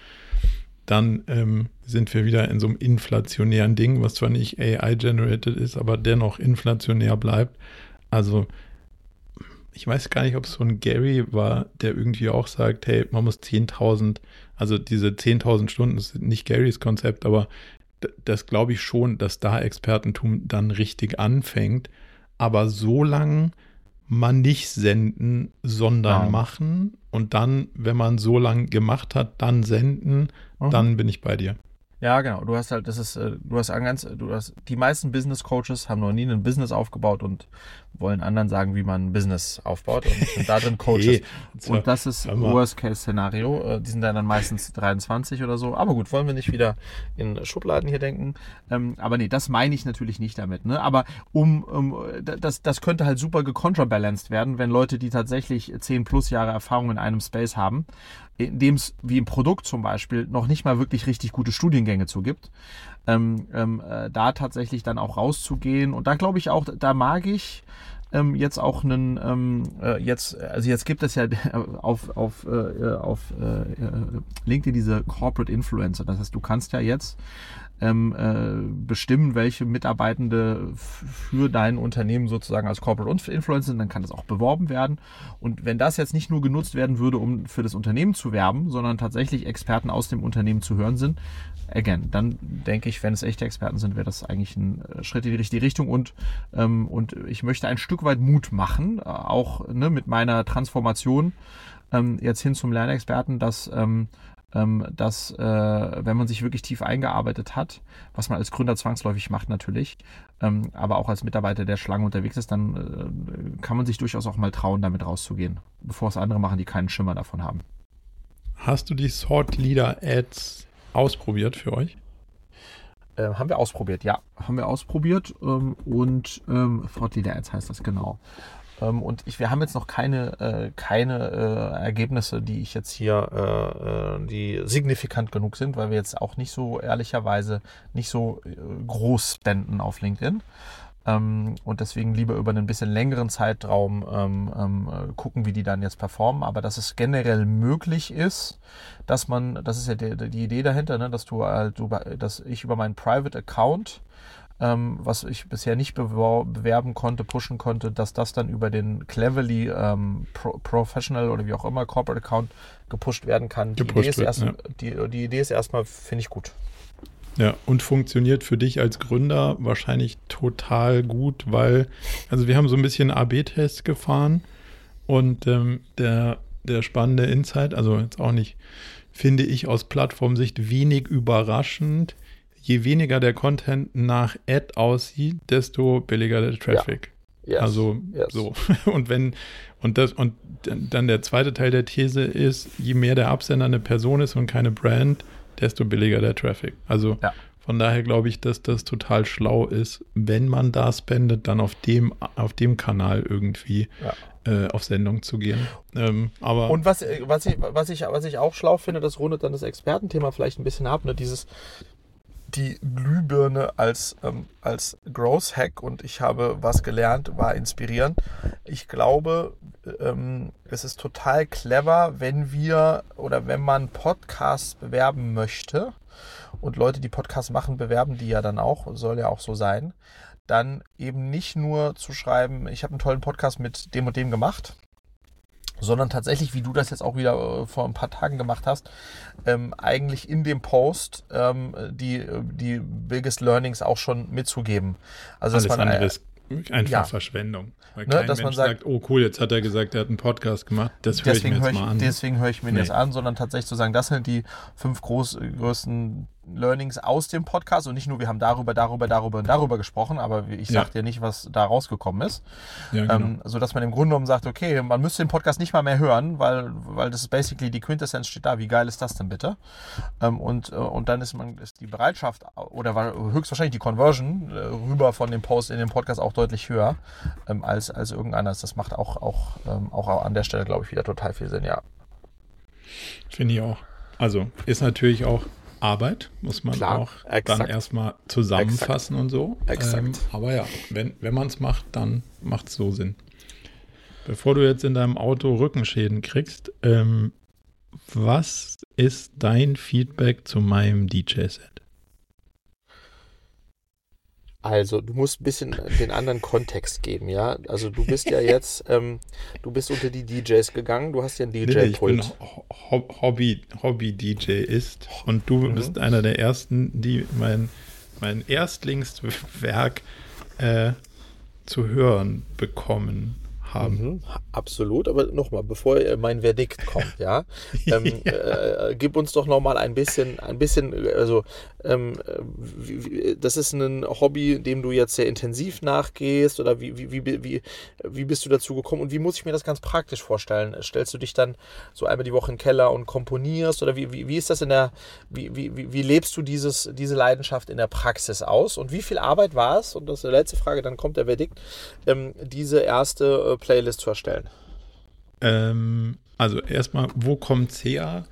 dann ähm, sind wir wieder in so einem inflationären Ding, was zwar nicht AI-generated ist, aber dennoch inflationär bleibt. Also ich weiß gar nicht, ob es so ein Gary war, der irgendwie auch sagt, hey, man muss 10.000, also diese 10.000 Stunden, das ist nicht Garys Konzept, aber das glaube ich schon, dass da Expertentum dann richtig anfängt. Aber so lange man nicht senden, sondern ja. machen und dann, wenn man so lange gemacht hat, dann senden, mhm. dann bin ich bei dir. Ja, genau. Du hast halt, das ist, äh, du hast ganz, du hast, die meisten Business Coaches haben noch nie ein Business aufgebaut und wollen anderen sagen, wie man ein Business aufbaut und sind da (laughs) drin Coaches. hey, und das ist Worst-Case-Szenario. Äh, die sind dann meistens 23 oder so. Aber gut, wollen wir nicht wieder in Schubladen hier denken. Ähm, aber nee, das meine ich natürlich nicht damit. Ne? Aber um, um das, das könnte halt super gecontrabalanced werden, wenn Leute, die tatsächlich 10 plus Jahre Erfahrung in einem Space haben, in dem es wie im Produkt zum Beispiel noch nicht mal wirklich richtig gute Studiengänge zu gibt, ähm, ähm, äh, da tatsächlich dann auch rauszugehen. Und da glaube ich auch, da mag ich ähm, jetzt auch einen, ähm, äh, jetzt, also jetzt gibt es ja (laughs) auf, auf, äh, auf äh, LinkedIn diese Corporate Influencer. Das heißt, du kannst ja jetzt ähm, äh, bestimmen, welche Mitarbeitende für dein Unternehmen sozusagen als Corporate Influencer sind, dann kann das auch beworben werden. Und wenn das jetzt nicht nur genutzt werden würde, um für das Unternehmen zu werben, sondern tatsächlich Experten aus dem Unternehmen zu hören sind, again, dann denke ich, wenn es echte Experten sind, wäre das eigentlich ein äh, Schritt in die richtige Richtung und, ähm, und ich möchte ein Stück weit Mut machen, äh, auch ne, mit meiner Transformation ähm, jetzt hin zum Lernexperten, dass ähm, dass, äh, wenn man sich wirklich tief eingearbeitet hat, was man als Gründer zwangsläufig macht natürlich, ähm, aber auch als Mitarbeiter der Schlange unterwegs ist, dann äh, kann man sich durchaus auch mal trauen, damit rauszugehen, bevor es andere machen, die keinen Schimmer davon haben. Hast du die Sort Leader Ads ausprobiert für euch? Äh, haben wir ausprobiert, ja. Haben wir ausprobiert ähm, und ähm, Thought Leader Ads heißt das genau. Ähm, und ich, wir haben jetzt noch keine, äh, keine äh, Ergebnisse, die ich jetzt hier, äh, äh, die signifikant genug sind, weil wir jetzt auch nicht so ehrlicherweise nicht so äh, groß spenden auf LinkedIn. Ähm, und deswegen lieber über einen bisschen längeren Zeitraum ähm, ähm, äh, gucken, wie die dann jetzt performen. Aber dass es generell möglich ist, dass man, das ist ja die, die Idee dahinter, ne, dass du, du, dass ich über meinen Private Account ähm, was ich bisher nicht bewerben konnte, pushen konnte, dass das dann über den Cleverly ähm, Pro Professional oder wie auch immer Corporate Account gepusht werden kann. Die, Idee, ist wird, erst, ja. die, die Idee ist erstmal, finde ich gut. Ja, und funktioniert für dich als Gründer wahrscheinlich total gut, weil, also wir haben so ein bisschen AB-Tests gefahren Und ähm, der, der spannende Insight, also jetzt auch nicht, finde ich aus Plattformsicht wenig überraschend. Je weniger der Content nach Ad aussieht, desto billiger der Traffic. Ja. Yes. Also yes. so. (laughs) Und wenn, und das, und dann der zweite Teil der These ist, je mehr der Absender eine Person ist und keine Brand, desto billiger der Traffic. Also ja. von daher glaube ich, dass das total schlau ist, wenn man da spendet, dann auf dem, auf dem Kanal irgendwie ja. äh, auf Sendung zu gehen. Ähm, aber und was, was, ich, was, ich, was ich auch schlau finde, das rundet dann das Expertenthema vielleicht ein bisschen ab, ne? dieses die Glühbirne als, ähm, als Growth Hack und ich habe was gelernt, war inspirierend. Ich glaube, ähm, es ist total clever, wenn wir oder wenn man Podcasts bewerben möchte und Leute, die Podcasts machen, bewerben die ja dann auch, soll ja auch so sein, dann eben nicht nur zu schreiben, ich habe einen tollen Podcast mit dem und dem gemacht, sondern tatsächlich, wie du das jetzt auch wieder äh, vor ein paar Tagen gemacht hast, ähm, eigentlich in dem Post ähm, die, die Biggest Learnings auch schon mitzugeben. Also, Alles dass man, andere ist einfach ja. Verschwendung. Weil ne, kein dass Mensch man sagt, sagt, oh cool, jetzt hat er gesagt, er hat einen Podcast gemacht, das höre ich mir jetzt mal an. Deswegen höre ich mir nee. das an, sondern tatsächlich zu sagen, das sind die fünf groß, größten Learnings aus dem Podcast und nicht nur, wir haben darüber, darüber, darüber und darüber gesprochen, aber ich sage ja. dir nicht, was da rausgekommen ist. Ja, genau. ähm, sodass man im Grunde genommen sagt, okay, man müsste den Podcast nicht mal mehr hören, weil, weil das ist basically die Quintessenz steht da. Wie geil ist das denn bitte? Ähm, und, äh, und dann ist man ist die Bereitschaft oder höchstwahrscheinlich die Conversion äh, rüber von dem Post in den Podcast auch deutlich höher ähm, als, als irgendeiner. Das macht auch, auch, ähm, auch an der Stelle, glaube ich, wieder total viel Sinn, ja. Finde ich auch. Also ist natürlich auch Arbeit, muss man Klar, auch exakt. dann erstmal zusammenfassen exakt. und so. Exakt. Ähm, aber ja, wenn, wenn man es macht, dann macht es so Sinn. Bevor du jetzt in deinem Auto Rückenschäden kriegst, ähm, was ist dein Feedback zu meinem DJ-Set? Also, du musst ein bisschen den anderen Kontext geben, ja. Also, du bist ja (laughs) jetzt, ähm, du bist unter die DJs gegangen, du hast ja einen DJ-Pult. Nee, ich bin Hobby, Hobby-DJ ist und du mhm. bist einer der ersten, die mein, mein Erstlingswerk äh, zu hören bekommen haben. Mhm, absolut, aber nochmal, bevor mein Verdikt kommt, ja, (laughs) ähm, ja. Äh, gib uns doch nochmal ein bisschen, ein bisschen, also ähm, wie, das ist ein Hobby, dem du jetzt sehr intensiv nachgehst oder wie, wie, wie, wie, wie bist du dazu gekommen und wie muss ich mir das ganz praktisch vorstellen? Stellst du dich dann so einmal die Woche in den Keller und komponierst oder wie, wie, wie ist das in der, wie, wie, wie lebst du dieses, diese Leidenschaft in der Praxis aus und wie viel Arbeit war es, und das ist die letzte Frage, dann kommt der Verdikt, ähm, diese erste äh, Playlist zu erstellen? Ähm, also erstmal, wo kommt es her?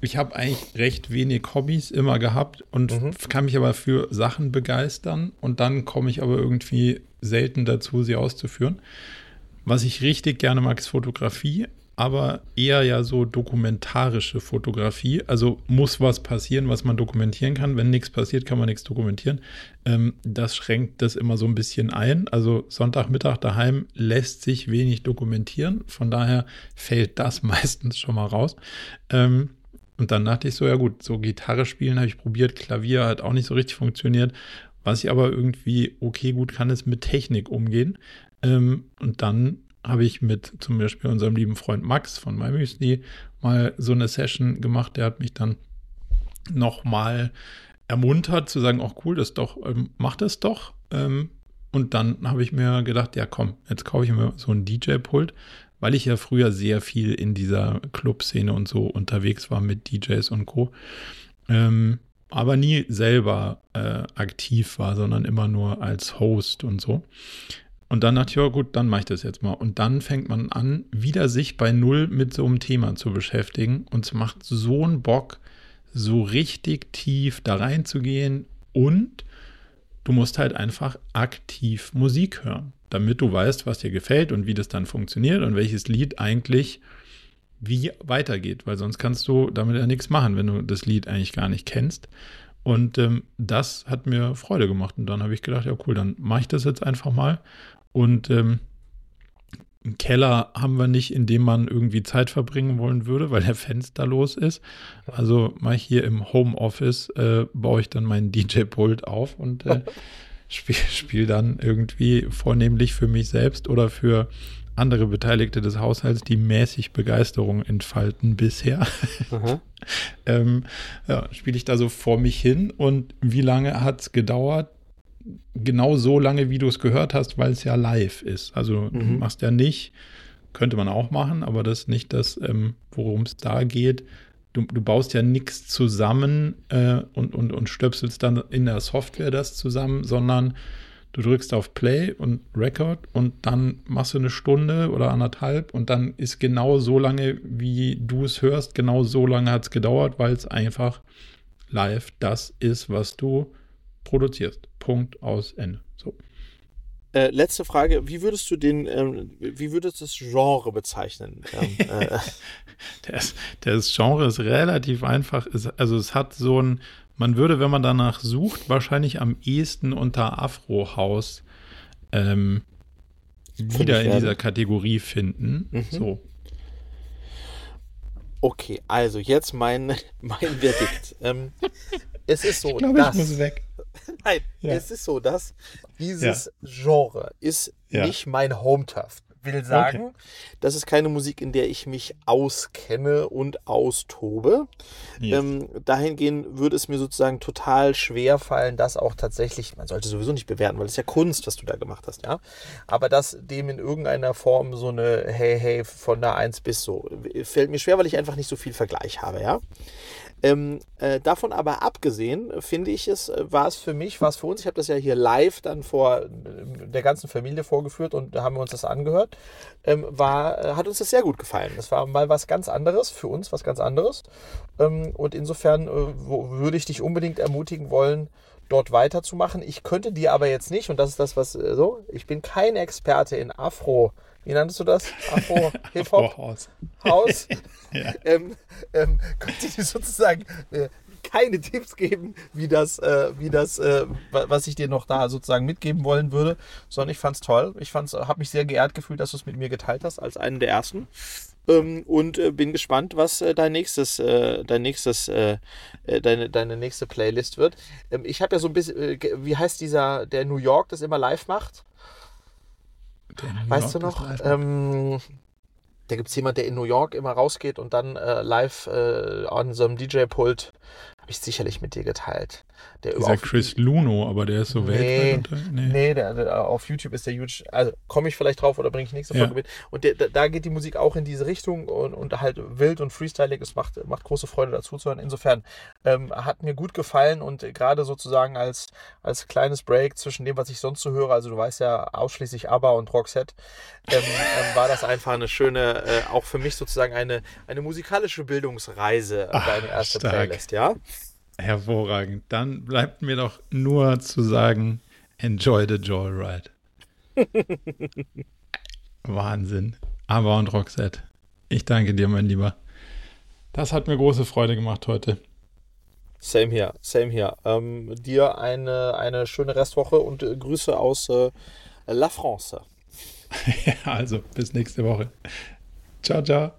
Ich habe eigentlich recht wenig Hobbys immer gehabt und mhm. kann mich aber für Sachen begeistern und dann komme ich aber irgendwie selten dazu, sie auszuführen. Was ich richtig gerne mag, ist Fotografie, aber eher ja so dokumentarische Fotografie. Also muss was passieren, was man dokumentieren kann. Wenn nichts passiert, kann man nichts dokumentieren. Ähm, das schränkt das immer so ein bisschen ein. Also Sonntagmittag daheim lässt sich wenig dokumentieren. Von daher fällt das (laughs) meistens schon mal raus. Ähm, und dann dachte ich so, ja gut, so Gitarre spielen habe ich probiert, Klavier hat auch nicht so richtig funktioniert. Was ich aber irgendwie okay gut kann, ist mit Technik umgehen. Ähm, und dann habe ich mit zum Beispiel unserem lieben Freund Max von MyMüsli mal so eine Session gemacht. Der hat mich dann nochmal ermuntert zu sagen, auch cool, das doch, ähm, mach das doch. Ähm, und dann habe ich mir gedacht, ja komm, jetzt kaufe ich mir so ein DJ-Pult, weil ich ja früher sehr viel in dieser Club-Szene und so unterwegs war mit DJs und Co. Ähm, aber nie selber äh, aktiv war, sondern immer nur als Host und so. Und dann dachte ich, ja gut, dann mache ich das jetzt mal. Und dann fängt man an, wieder sich bei Null mit so einem Thema zu beschäftigen. Und es macht so einen Bock, so richtig tief da reinzugehen. Und du musst halt einfach aktiv Musik hören, damit du weißt, was dir gefällt und wie das dann funktioniert und welches Lied eigentlich wie weitergeht. Weil sonst kannst du damit ja nichts machen, wenn du das Lied eigentlich gar nicht kennst. Und ähm, das hat mir Freude gemacht. Und dann habe ich gedacht, ja cool, dann mache ich das jetzt einfach mal. Und ähm, einen Keller haben wir nicht, in dem man irgendwie Zeit verbringen wollen würde, weil der Fenster los ist. Also mache ich hier im Homeoffice, äh, baue ich dann meinen (laughs) DJ-Pult auf und äh, spiele spiel dann irgendwie vornehmlich für mich selbst oder für andere Beteiligte des Haushalts, die mäßig Begeisterung entfalten bisher, (laughs) ähm, ja, spiele ich da so vor mich hin. Und wie lange hat es gedauert? Genau so lange, wie du es gehört hast, weil es ja live ist. Also du Mhm. machst ja nicht, könnte man auch machen, aber das ist nicht das, ähm, worum es da geht. Du, du baust ja nichts zusammen äh, und, und, und stöpselst dann in der Software das zusammen, sondern du drückst auf Play und Record und dann machst du eine Stunde oder anderthalb und dann ist genau so lange, wie du es hörst, genau so lange hat es gedauert, weil es einfach live das ist, was du produzierst. Punkt aus Ende. So. Äh, letzte Frage, wie würdest du den, ähm, wie würdest du das Genre bezeichnen? Ähm, (laughs) äh, Das, das Genre ist relativ einfach. Also es hat so ein, man würde, wenn man danach sucht, wahrscheinlich am ehesten unter Afro-Haus ähm, wieder in dieser Kategorie finden. Mhm. So. okay, also jetzt mein, (laughs) mein Verdikt. ähm, es ist so, Ich glaube, dass, ich muss weg. Nein, Ja. es ist so, dass dieses Genre ist Ja. nicht mein Home-Turf. Will sagen, das ist keine Musik, in der ich mich auskenne und austobe. Yes. Ähm, dahingehend würde es mir sozusagen total schwer fallen, das auch tatsächlich, man sollte sowieso nicht bewerten, weil es ja Kunst, was du da gemacht hast, ja. Aber das dem in irgendeiner Form so eine Hey, hey, von der 1 bis so, fällt mir schwer, weil ich einfach nicht so viel Vergleich habe, ja. Ähm, äh, davon aber abgesehen, finde ich es, äh, war es für mich, war es für uns, ich habe das ja hier live dann vor äh, der ganzen Familie vorgeführt und da haben wir uns das angehört, ähm, war, äh, hat uns das sehr gut gefallen. Das war mal was ganz anderes, für uns was ganz anderes. Ähm, und insofern äh, würde ich dich unbedingt ermutigen wollen, dort weiterzumachen. Ich könnte dir aber jetzt nicht, und das ist das, was äh, so, ich bin kein Experte in Afro. Wie nanntest du das? (laughs) Afro, Hip-Hop? Afro-Haus. (laughs) Haus. Ja. ähm, ähm, konnte ich dir sozusagen äh, keine Tipps geben, wie das, äh, wie das, äh, wa- was ich dir noch da sozusagen mitgeben wollen würde, sondern ich fand's toll. Ich fand's, habe mich sehr geehrt gefühlt, dass du es mit mir geteilt hast als einen der ersten. Ähm, und äh, bin gespannt, was äh, dein nächstes, äh, dein nächstes, äh, äh, deine, deine nächste Playlist wird. Ähm, ich habe ja so ein bisschen, äh, wie heißt dieser, der New York das immer live macht? Weißt du York ist noch? Ähm, da gibt es jemand, der in New York immer rausgeht und dann äh, live äh, an so einem DJ-Pult, habe ich sicherlich mit dir geteilt. Der Dieser Chris Luno, aber der ist so Nee, weltweit. unter- Nee. Nee, der, der, auf YouTube ist der huge. Also komme ich vielleicht drauf oder bringe ich nächste Ja. Folge mit. Und der, da, da geht die Musik auch in diese Richtung und, und halt wild und freestylig. Es macht, macht große Freude dazu zu hören. Insofern ähm, hat mir gut gefallen und gerade sozusagen als, als kleines Break zwischen dem, was ich sonst so höre, also du weißt ja ausschließlich ABBA und Roxette, ähm, ähm, war das einfach eine schöne, äh, auch für mich sozusagen eine, eine musikalische Bildungsreise, Ach, deine erste stark. Playlist, ja? Hervorragend. Dann bleibt mir doch nur zu sagen, enjoy the joyride. (laughs) Wahnsinn. Aber und Roxette, ich danke dir, mein Lieber. Das hat mir große Freude gemacht heute. Same hier, same hier. Ähm, dir eine, eine schöne Restwoche und äh, Grüße aus äh, La France. (laughs) also, bis nächste Woche. Ciao, ciao.